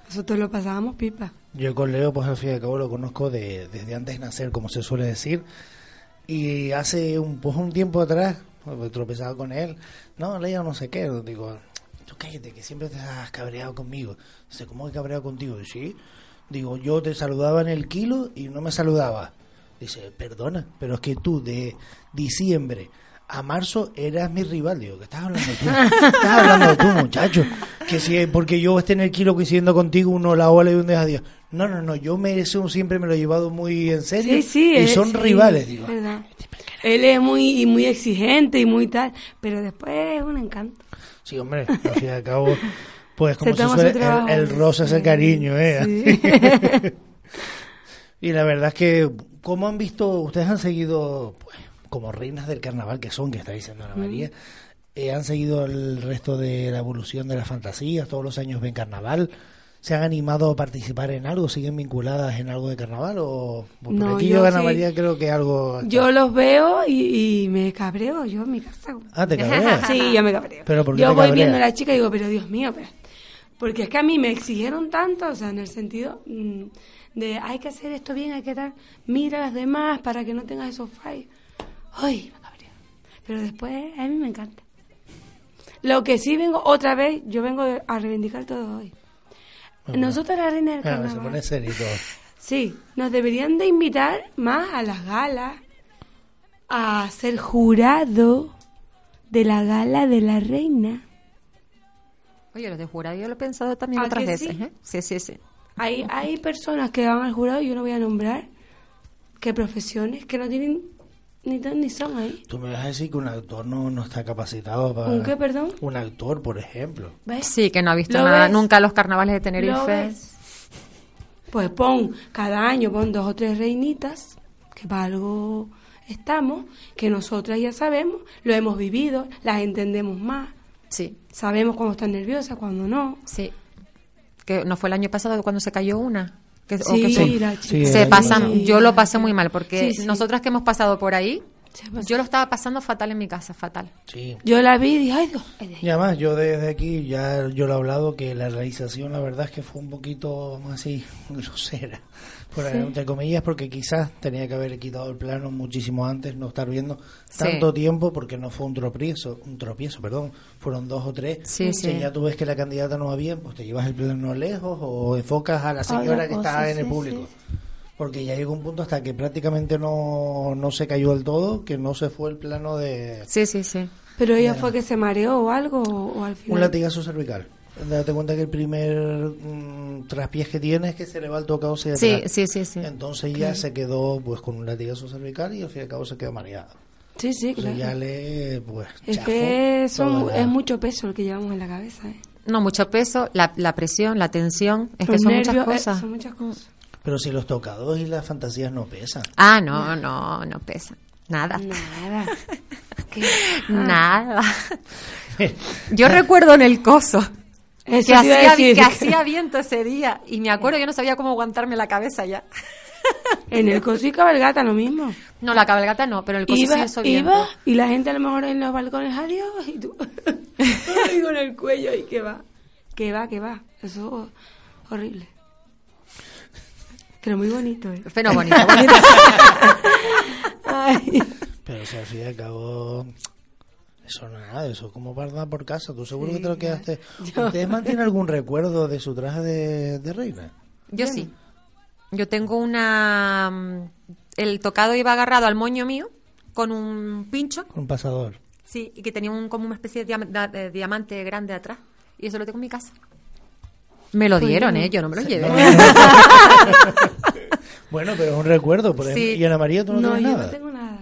Nosotros lo pasábamos pipa. Yo con Leo, pues al fin y al cabo lo conozco de- desde antes de nacer, como se suele decir. Y hace un, pues, un tiempo atrás, pues, tropezaba con él. No, Leo, no sé qué. Digo, cállate, que siempre te has cabreado conmigo. Dice, ¿cómo he cabreado contigo? Y sí. Digo, yo te saludaba en el kilo y no me saludaba. Dice, perdona, pero es que tú de diciembre a marzo eras mi rival. Digo, ¿qué estás hablando tú? ¿Qué estás hablando tú, muchacho? Que si porque yo esté en el kilo coincidiendo contigo, uno la ola y un Dios. No, no, no, yo me, eso siempre me lo he llevado muy en serio. Sí, sí. y él- son rivales, digo. verdad. Él es muy, muy exigente y muy tal, pero después es un encanto. Sí, hombre, al fin y al cabo, pues como Se suele, el, el rosa ese cariño, ¿eh? Sí. y la verdad es que, ¿cómo han visto, ustedes han seguido, pues, como reinas del carnaval que son, que está diciendo Ana Mm. María, eh, han seguido el resto de la evolución de las fantasías, todos los años ven carnaval, ¿se han animado a participar en algo? ¿Siguen vinculadas en algo de carnaval? O por No, aquí yo yo, Ana sí. María, creo que algo... Yo los veo y, y me cabreo yo en mi casa. Ah, ¿te cabreas? Sí, yo me cabreo. ¿Pero por qué yo te voy cabreas? viendo a la chica y digo, pero Dios mío, pero... Porque es que a mí me exigieron tanto, o sea, en el sentido mm, de hay que hacer esto bien, hay que dar, mira a las demás para que no tengas esos fallos. Ay, me cabreo. Pero después a mí me encanta. Lo que sí vengo, otra vez, yo vengo a reivindicar todo hoy. Nosotros la reina del Ah, se carnaval. pone serio todo. Sí, nos deberían de invitar más a las galas, a ser jurado de la gala de la reina. Oye, los de jurado yo lo he pensado también ¿A otras que veces. sí? ¿eh? Sí, sí, sí. Hay, hay personas que van al jurado, yo no voy a nombrar, qué profesiones, que no tienen ni ton ni son ahí. Tú me vas a decir que un actor no, no está capacitado para... ¿Un qué, perdón? Un actor, por ejemplo. ¿Ves? Sí, que no ha visto ¿Lo nada, ves? nunca los carnavales de ¿Lo Tenerife. ves? Pues pon, cada año pon dos o tres reinitas, que para algo estamos, que nosotras ya sabemos, lo hemos vivido, las entendemos más. Sí. Sabemos cuando están nerviosas, cuando no. Sí. Que no fue el año pasado cuando se cayó una. Que, o Sí, que se, la chica. Sí, se pasan, yo lo pasé muy mal porque Sí, sí. nosotras que hemos pasado por ahí, Yo lo estaba pasando fatal en mi casa, fatal. Sí. Yo la vi y dije, ay Dios. ay, Dios". Y además, yo desde aquí ya yo lo he hablado que la realización, la verdad es que fue un poquito así grosera, por Sí. entre comillas, porque quizás tenía que haber quitado el plano muchísimo antes, no estar viendo Sí. tanto tiempo, porque no fue un tropiezo, un tropiezo, perdón, fueron dos o tres. Sí, sí. ya tú ves que la candidata no va bien, pues te llevas el plano lejos o enfocas a la señora que está en el sí, público. Porque ya llegó un punto hasta que prácticamente no, no se cayó del todo, que no se fue el plano de Sí, sí, sí. Pero ella fue que se mareó o algo, o, o al final. un latigazo cervical. Date cuenta que el primer mm, traspiés que tiene es que se le va el tocado hacia Sí, atrás. sí, sí, sí. Entonces ya se quedó pues con un latigazo cervical y al fin y al cabo se quedó mareado. Sí, sí, Entonces claro. ya le pues Es que son, la- es mucho peso el que llevamos en la cabeza. ¿eh? No, mucho peso, la, la presión, la tensión, es que son nervios, muchas eh, cosas. son muchas cosas. Pero si los tocados y las fantasías no pesan. Ah, no, no, no pesa. Nada. Nada. Nada. Yo recuerdo en el coso Eso que, hacía, decir. que hacía viento ese día y me acuerdo yo no sabía cómo aguantarme la cabeza ya. En el coso y cabalgata lo mismo. No, la cabalgata no, pero el coso sí Iba, viento. iba y la gente a lo mejor en los balcones, adiós, y tú Ay, con el cuello y que va, que va, que va. Eso horrible. Pero muy bonito, ¿eh? Pero bonito, bonito. Ay. Pero si al fin y al cabo eso nada, eso es como para andar por casa. ¿Tú seguro Sí, que te lo quedaste? Yo- ¿Ustedes mantienen algún recuerdo de su traje de, de reina? Yo sí. Yo tengo una... mm, El tocado iba agarrado al moño mío con un pincho, Con un pasador. sí, y que tenía un, como una especie de, diam- da- de diamante grande atrás. Y eso lo tengo en mi casa. Me lo Pues dieron. ¿eh? Yo no me lo llevé. no. Bueno, pero es un recuerdo. Por ejemplo. Sí. ¿Y Ana María tú no, No, tienes yo nada? no tengo nada.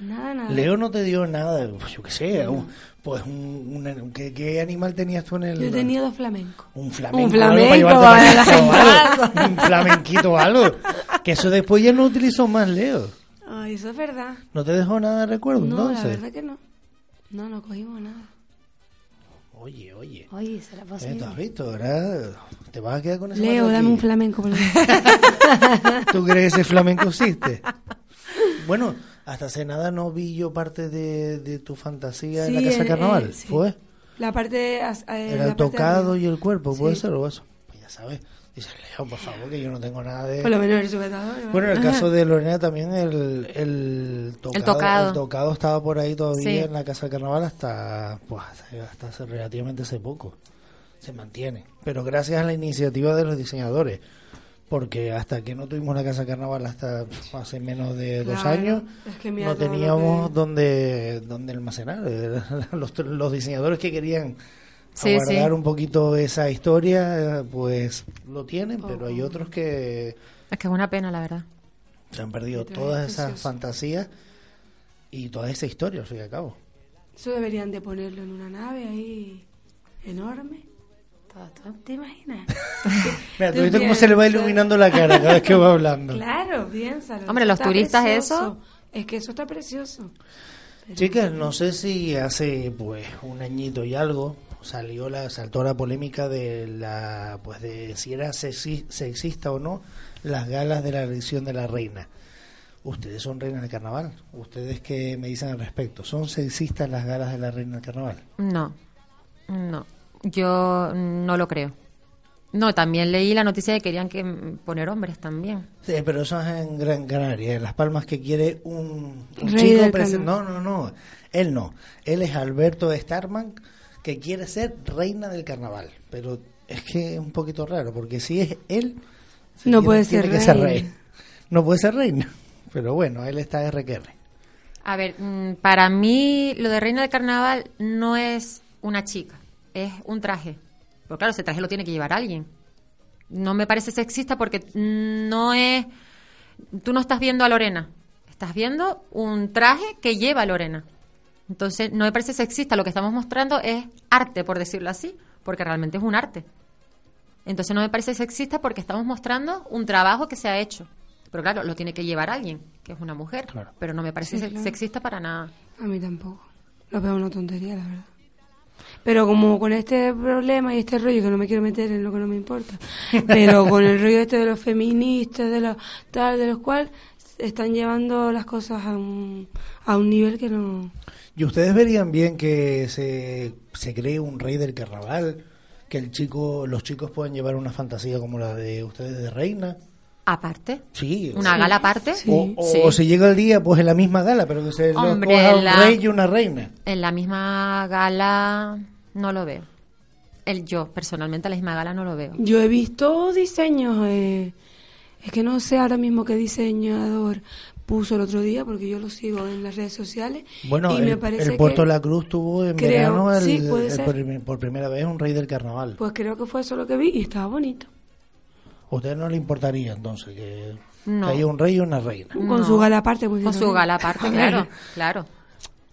Nada, nada. Leo no te dio nada, pues yo qué sé, un- pues un, un- ¿qué, qué animal tenías tú en el...? Yo tenido dos flamencos. Un flamenco, Un algo flamenco, para llevarte para la algo. Un flamenquito o algo. Que eso después ya no utilizó más, Leo. Ay, eso es verdad. ¿No te dejó nada de recuerdo No, entonces? la verdad que no. No, no cogimos nada. Oye, oye. Oye, se la pasó Eh, ¿Tú bien. has visto, verdad? ¿Te vas a quedar con ese Leo, dame aquí? un flamenco. por. ¿Tú crees que ese flamenco existe? Bueno, hasta hace nada no vi yo parte de, de tu fantasía en la casa carnaval. sí. ¿Fue? La parte... eh, Era la el parte de tocado y el cuerpo, ¿puede Sí. ser o eso? Pues ya sabes. Dice, Leo, por favor, que yo no tengo nada de... Por lo menos el sujetador. ¿no? Bueno, en el caso de Lorena también el, el, tocado, el tocado estaba por ahí todavía en la casa del carnaval hasta, pues, hasta, hasta hace relativamente hace poco. Se mantiene. Pero gracias a la iniciativa de los diseñadores. Porque hasta que no tuvimos la casa carnaval hasta hace menos de dos Claro, años, es que mira no teníamos que- donde, donde almacenar. Los, los diseñadores que querían Sí, guardar sí. un poquito esa historia, pues lo tienen, pero hay otros que Es que es una pena, la verdad. se han perdido todas esas precioso. fantasías y toda esa historia, al fin y al cabo. Eso deberían de ponerlo en una nave ahí enorme. ¿Te imaginas? Mira, Tú ¿tú viste cómo se le va iluminando la cara cada vez que va hablando? Claro, piénsalo. Hombre, eso los turistas, precioso. Es que eso está precioso. Chicas, no sé si hace pues un añito y algo salió la saltó la polémica de la pues de si era sexi- sexista o no las galas de la elección de la reina. Ustedes son reinas del carnaval. ¿Ustedes qué me dicen al respecto? ¿Son sexistas las galas de la reina del carnaval? No, no. Yo no lo creo. No, también leí la noticia de que querían que poner hombres también. Sí, pero eso es en Gran Canaria, en Las Palmas que quiere un, un Rey chico No, no, no. Él no. Él es Alberto Starman que quiere ser reina del carnaval. Pero es que es un poquito raro, porque si es él, se No tiene- puede tiene ser que ser reina. rey. No puede ser reina. Pero bueno, él está RQR. A ver, mm, para mí lo de reina del carnaval no es una chica, es un traje. Pero claro, ese traje lo tiene que llevar alguien. No me parece sexista porque no es... Tú no estás viendo a Lorena, estás viendo un traje que lleva a Lorena. Entonces, no me parece sexista. Lo que estamos mostrando es arte, por decirlo así, porque realmente es un arte. Entonces, no me parece sexista porque estamos mostrando un trabajo que se ha hecho. Pero claro, lo tiene que llevar alguien, que es una mujer. Pero no me parece Sí, claro. sexista para nada. A mí tampoco. Lo veo una tontería, la verdad. Pero como con este problema y este rollo, que no me quiero meter en lo que no me importa, pero con el rollo este de los feministas, de los tal, de los cuales, están llevando las cosas a un, a un nivel que no... ¿Y ustedes verían bien que se, se cree un rey del carnaval? Que el chico, los chicos puedan llevar una fantasía como la de ustedes de reina. Aparte. Sí. ¿Una sí. gala aparte? O, o- Sí. o se llega el día pues en la misma gala, pero que se lo Hombre, coja un la- rey y una reina. En la misma gala no lo veo. El yo, personalmente, en la misma gala no lo veo. Yo he visto diseños, eh, es que no sé ahora mismo qué diseñador puso el otro día, porque yo lo sigo en las redes sociales. Bueno, y el, me parece el Puerto que, La Cruz tuvo en Creo, verano el- sí, puede el ser. por, por primera vez un rey del carnaval. Pues creo que fue eso lo que vi y estaba bonito. ¿A usted no le importaría entonces que, No. que haya un rey y una reina? Con No. su gala aparte. pues, Con su gala aparte, claro, claro.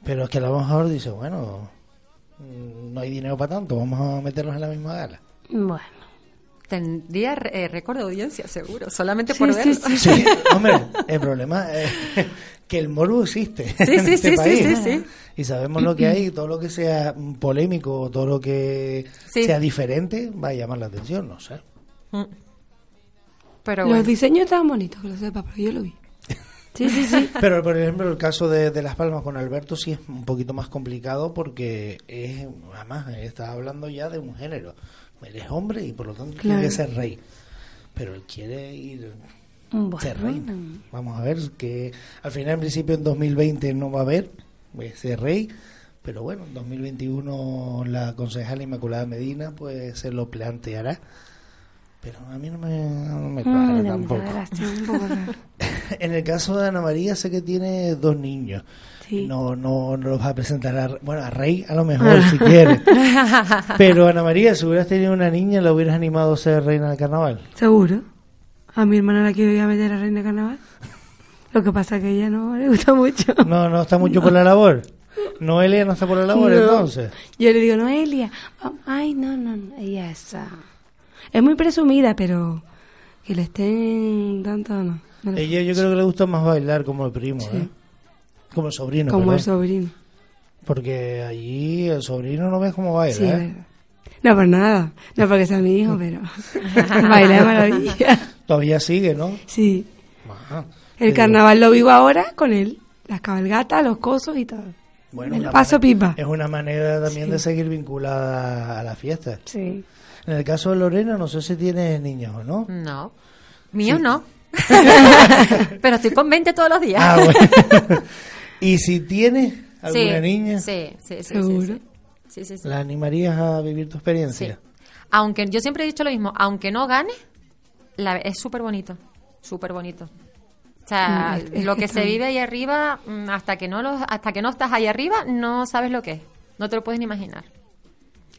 Pero es que a lo mejor dice, bueno, mm, no hay dinero para tanto, vamos a meternos en la misma gala. Bueno. Tendría eh, récord de audiencia, seguro, solamente Sí, por sí, verlo. sí, Sí, hombre, el problema es que el morbo existe Sí, en sí, este sí, sí, país. sí, sí. Y sabemos lo que hay, todo lo que sea polémico, todo lo que Sí. sea diferente, va a llamar la atención, no sé. Pero Los bueno. diseños estaban bonitos, que lo sepa, pero yo lo vi. Sí, sí, sí. Pero, por ejemplo, el caso de, de Las Palmas con Alberto sí es un poquito más complicado porque es, además, está hablando ya de un género. Él es hombre y por lo tanto tiene Claro. que ser rey. Pero él quiere ir Bueno. ser reina. Vamos a ver que al final, en principio, en 2020 no va a haber ese rey. Pero bueno, en 2021 la concejala Inmaculada Medina pues se lo planteará. Pero a mí no me, no me cuadra Ay, la tampoco. un poco. En el caso de Ana María sé que tiene dos niños. Sí. No, no, no los va a presentar a, bueno, a Rey a lo mejor si quiere. Pero Ana María, si hubieras tenido una niña, ¿la hubieras animado a ser reina del carnaval? Seguro. A mi hermana la quiero ir a meter a Reina Carnaval. Lo que pasa que a ella no le gusta mucho. No, no está mucho por la labor. Noelia no está por la labor No. entonces. Yo le digo, Noelia, ay, no, no, ella es, ah, es muy presumida, pero que le estén tanto, no. Ella yo creo que le gusta más bailar como el primo, Sí. ¿eh? Como el sobrino. como el sobrino. Porque allí el sobrino no ves cómo baila, Sí, ¿eh? verdad. No, por nada. No porque sea mi hijo, pero baila de maravilla. Todavía sigue, ¿no? Sí. Ajá. El Pero- carnaval lo vivo ahora con él. Las cabalgatas, los cosos y todo. Bueno, Me lo paso manera- pipa. Es una manera también Sí. de seguir vinculada a la fiesta. Sí. En el caso de Lorena, no sé si tiene niños o no. No. Mío Sí. no. Pero estoy con 20 todos los días. Ah, bueno. ¿Y si tiene alguna Sí, niña? Sí, sí, sí. sí, Seguro. Sí, sí, sí, sí. ¿La animarías a vivir tu experiencia? Aunque yo siempre he dicho lo mismo, aunque no gane, la- es súper bonito, súper bonito. O sea, Mm, lo que se vive ahí arriba, mm, hasta que no lo, hasta que no estás ahí arriba, no sabes lo que es. No te lo puedes ni imaginar.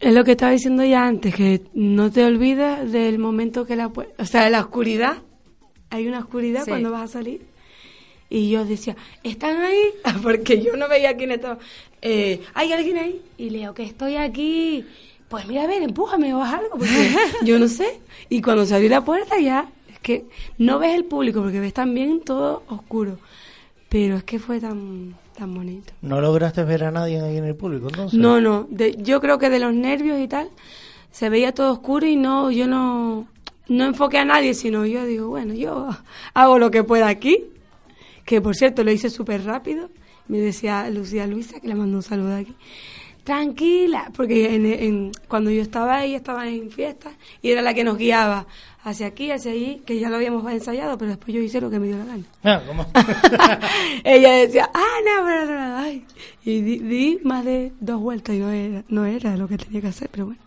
Es lo que estaba diciendo ya antes, que no te olvidas del momento que la... O sea, de la oscuridad. Hay una oscuridad Sí. cuando vas a salir. Y yo decía, ¿están ahí? Porque yo no veía quién estaba. Eh, ¿Hay alguien ahí? Y leo que estoy aquí. Pues mira, a ver, empújame o haz algo, porque yo no sé. Y cuando se abrió la puerta ya, es que no ves el público, porque ves también todo oscuro. Pero es que fue tan, tan bonito. ¿No lograste ver a nadie ahí en el público entonces? No, no. De- yo creo que de los nervios y tal se veía todo oscuro y no, yo no, no enfoqué a nadie, sino yo digo, bueno, yo hago lo que pueda aquí. Que por cierto lo hice súper rápido. Me decía Lucía Luisa, que le mando un saludo aquí. Tranquila, porque en, en- cuando yo estaba ahí, estaba en fiesta y era la que nos guiaba hacia aquí, hacia allí, que ya lo habíamos ensayado, pero después yo hice lo que me dio la gana. Ah, ¿cómo? Ella decía, ah, no, pero no, no, ay. Y di, di más de dos vueltas y no era, no era lo que tenía que hacer, pero bueno.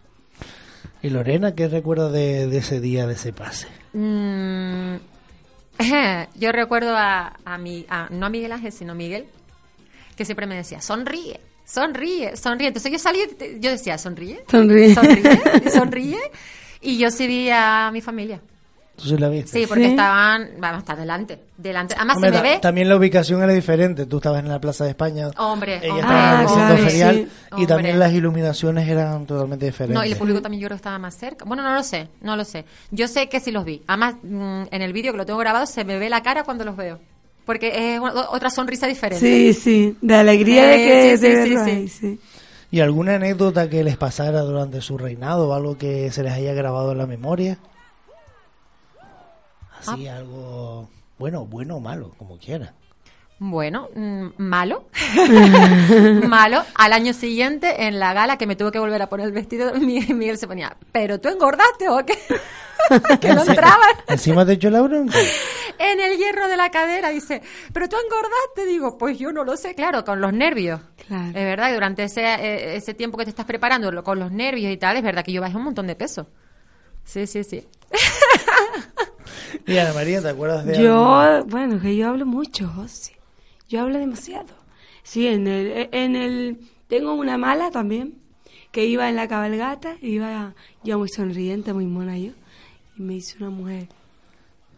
¿Y Lorena qué recuerda de, de ese día, de ese pase? Mm, yo recuerdo a, a mi, a- no a Miguel Ángel, sino a Miguel, que siempre me decía, sonríe, sonríe, sonríe. Entonces yo salí, yo decía, sonríe, Sonríe. sonríe, sonríe. Y yo sí vi a mi familia. ¿Tú sí la viste? Sí, porque estaban, vamos, está delante, delante. Además Hombre, se me ve, También la ubicación era diferente. Tú estabas en la Plaza de España. hombre, Ella hombre, estaba en el Ah, claro, ferial. sí. Y Hombre. también las iluminaciones eran totalmente diferentes. No, y el público también yo creo que estaba más cerca. Bueno, no lo sé, no lo sé. Yo sé que sí los vi. Además, mm, en el vídeo que lo tengo grabado se me ve la cara cuando los veo. Porque es una- otra sonrisa diferente. Sí, sí, de alegría de Eh, que sí, de sí, verlo sí, ahí, sí. sí. ¿Y alguna anécdota que les pasara durante su reinado o algo que se les haya grabado en la memoria? Así, algo Bueno, bueno o malo, como quiera. Bueno, mm, malo. malo. Al año siguiente, en la gala que me tuve que volver a poner el vestido, Mi- Miguel se ponía, ¿pero tú engordaste o qué? que no entraba Encima te echó la bronca. en el hierro de la cadera. Dice, ¿pero tú engordaste? Digo, pues yo no lo sé, claro, con los nervios. Claro. Es verdad, durante ese, eh, ese tiempo que te estás preparando con los nervios y tal, es verdad que yo bajé un montón de peso. Sí, sí, sí. Y Ana María, ¿te acuerdas de algo? Yo, bueno, que yo hablo mucho, José. Yo hablo demasiado. Sí, en el, en el, tengo una mala también, que iba en la cabalgata, iba yo muy sonriente, muy mona yo, y me dice una mujer,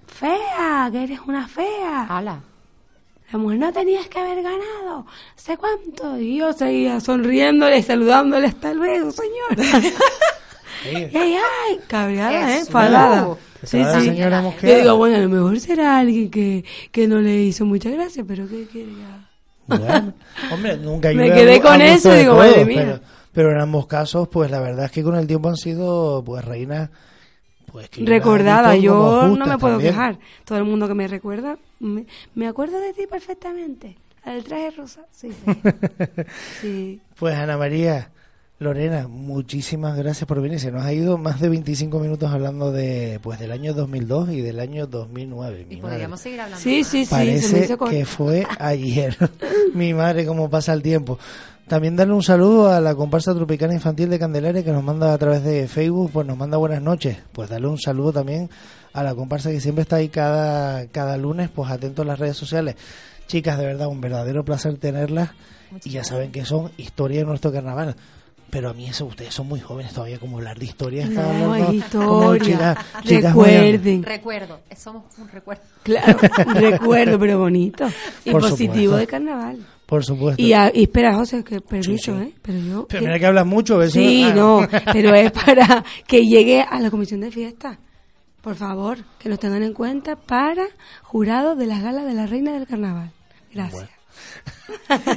fea, que eres una fea. ¡Hala! La mujer no tenías que haber ganado, sé cuánto. Y yo seguía sonriéndole, saludándole, hasta luego, señor. Y ella, ay, cabreada, ¿eh? Enfadada. Sí, sí. señora Yo digo, bueno, a lo mejor será alguien que, que no le hizo mucha gracia, pero ¿qué quiere que haga? Bueno, hombre, nunca Me llueve quedé a- con a eso digo, todos, madre mía. Pero, pero en ambos casos, pues la verdad es que con el tiempo han sido, pues, reinas, pues, que Recordada, yo no me puedo también. quejar. Todo el mundo que me recuerda, me, me acuerdo de ti perfectamente. Del traje rosa, sí. sí. Sí. Pues Ana María, Lorena, muchísimas gracias por venir. Se nos ha ido más de 25 minutos hablando de, pues, del año 2002 y del año 2009. mi Y madre. podríamos seguir hablando. Sí, más. sí, sí, Parece que fue ayer. Mi madre, cómo pasa el tiempo. También darle un saludo a la comparsa tropicana infantil de Candelaria que nos manda a través de Facebook, pues nos manda buenas noches. Pues darle un saludo también a la comparsa que siempre está ahí cada, cada lunes, pues atento a las redes sociales. Chicas, de verdad, un verdadero placer tenerlas. y ya saben que son historias de nuestro carnaval. Pero a mí eso, ustedes son muy jóvenes todavía, como hablar de historias. No, hablando historia. chicas- chicas muy- Recuerden. Recuerdo, somos un recuerdo. Claro, recuerdo, pero bonito. Y Por positivo supuesto. de carnaval. Por supuesto. Y, a- y espera, José, que permiso, Sí, sí. ¿eh? Pero yo... Pero que- mira que hablas mucho. si- Sí, ah, no, pero es para que llegue a la comisión de fiesta. Por favor, que nos tengan en cuenta para jurado de las galas de la reina del carnaval. Gracias.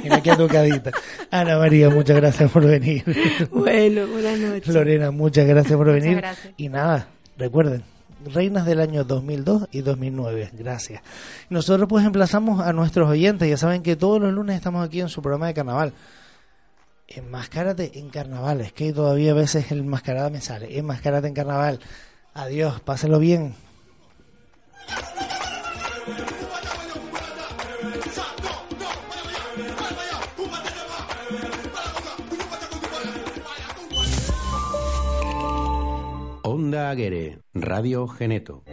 Mira qué tocadita. Ana María, muchas gracias por venir. Bueno, buenas noches. Lorena, muchas gracias por venir. gracias. Y nada, recuerden, reinas del año 2002 y 2009. Gracias. Nosotros pues emplazamos a nuestros oyentes. Ya saben que todos los lunes estamos aquí en su programa de carnaval. Enmascárate en carnaval. Es que todavía a veces el mascarada me sale. Enmascárate en carnaval. Adiós, páselo bien. Onda Aguere, Radio Geneto.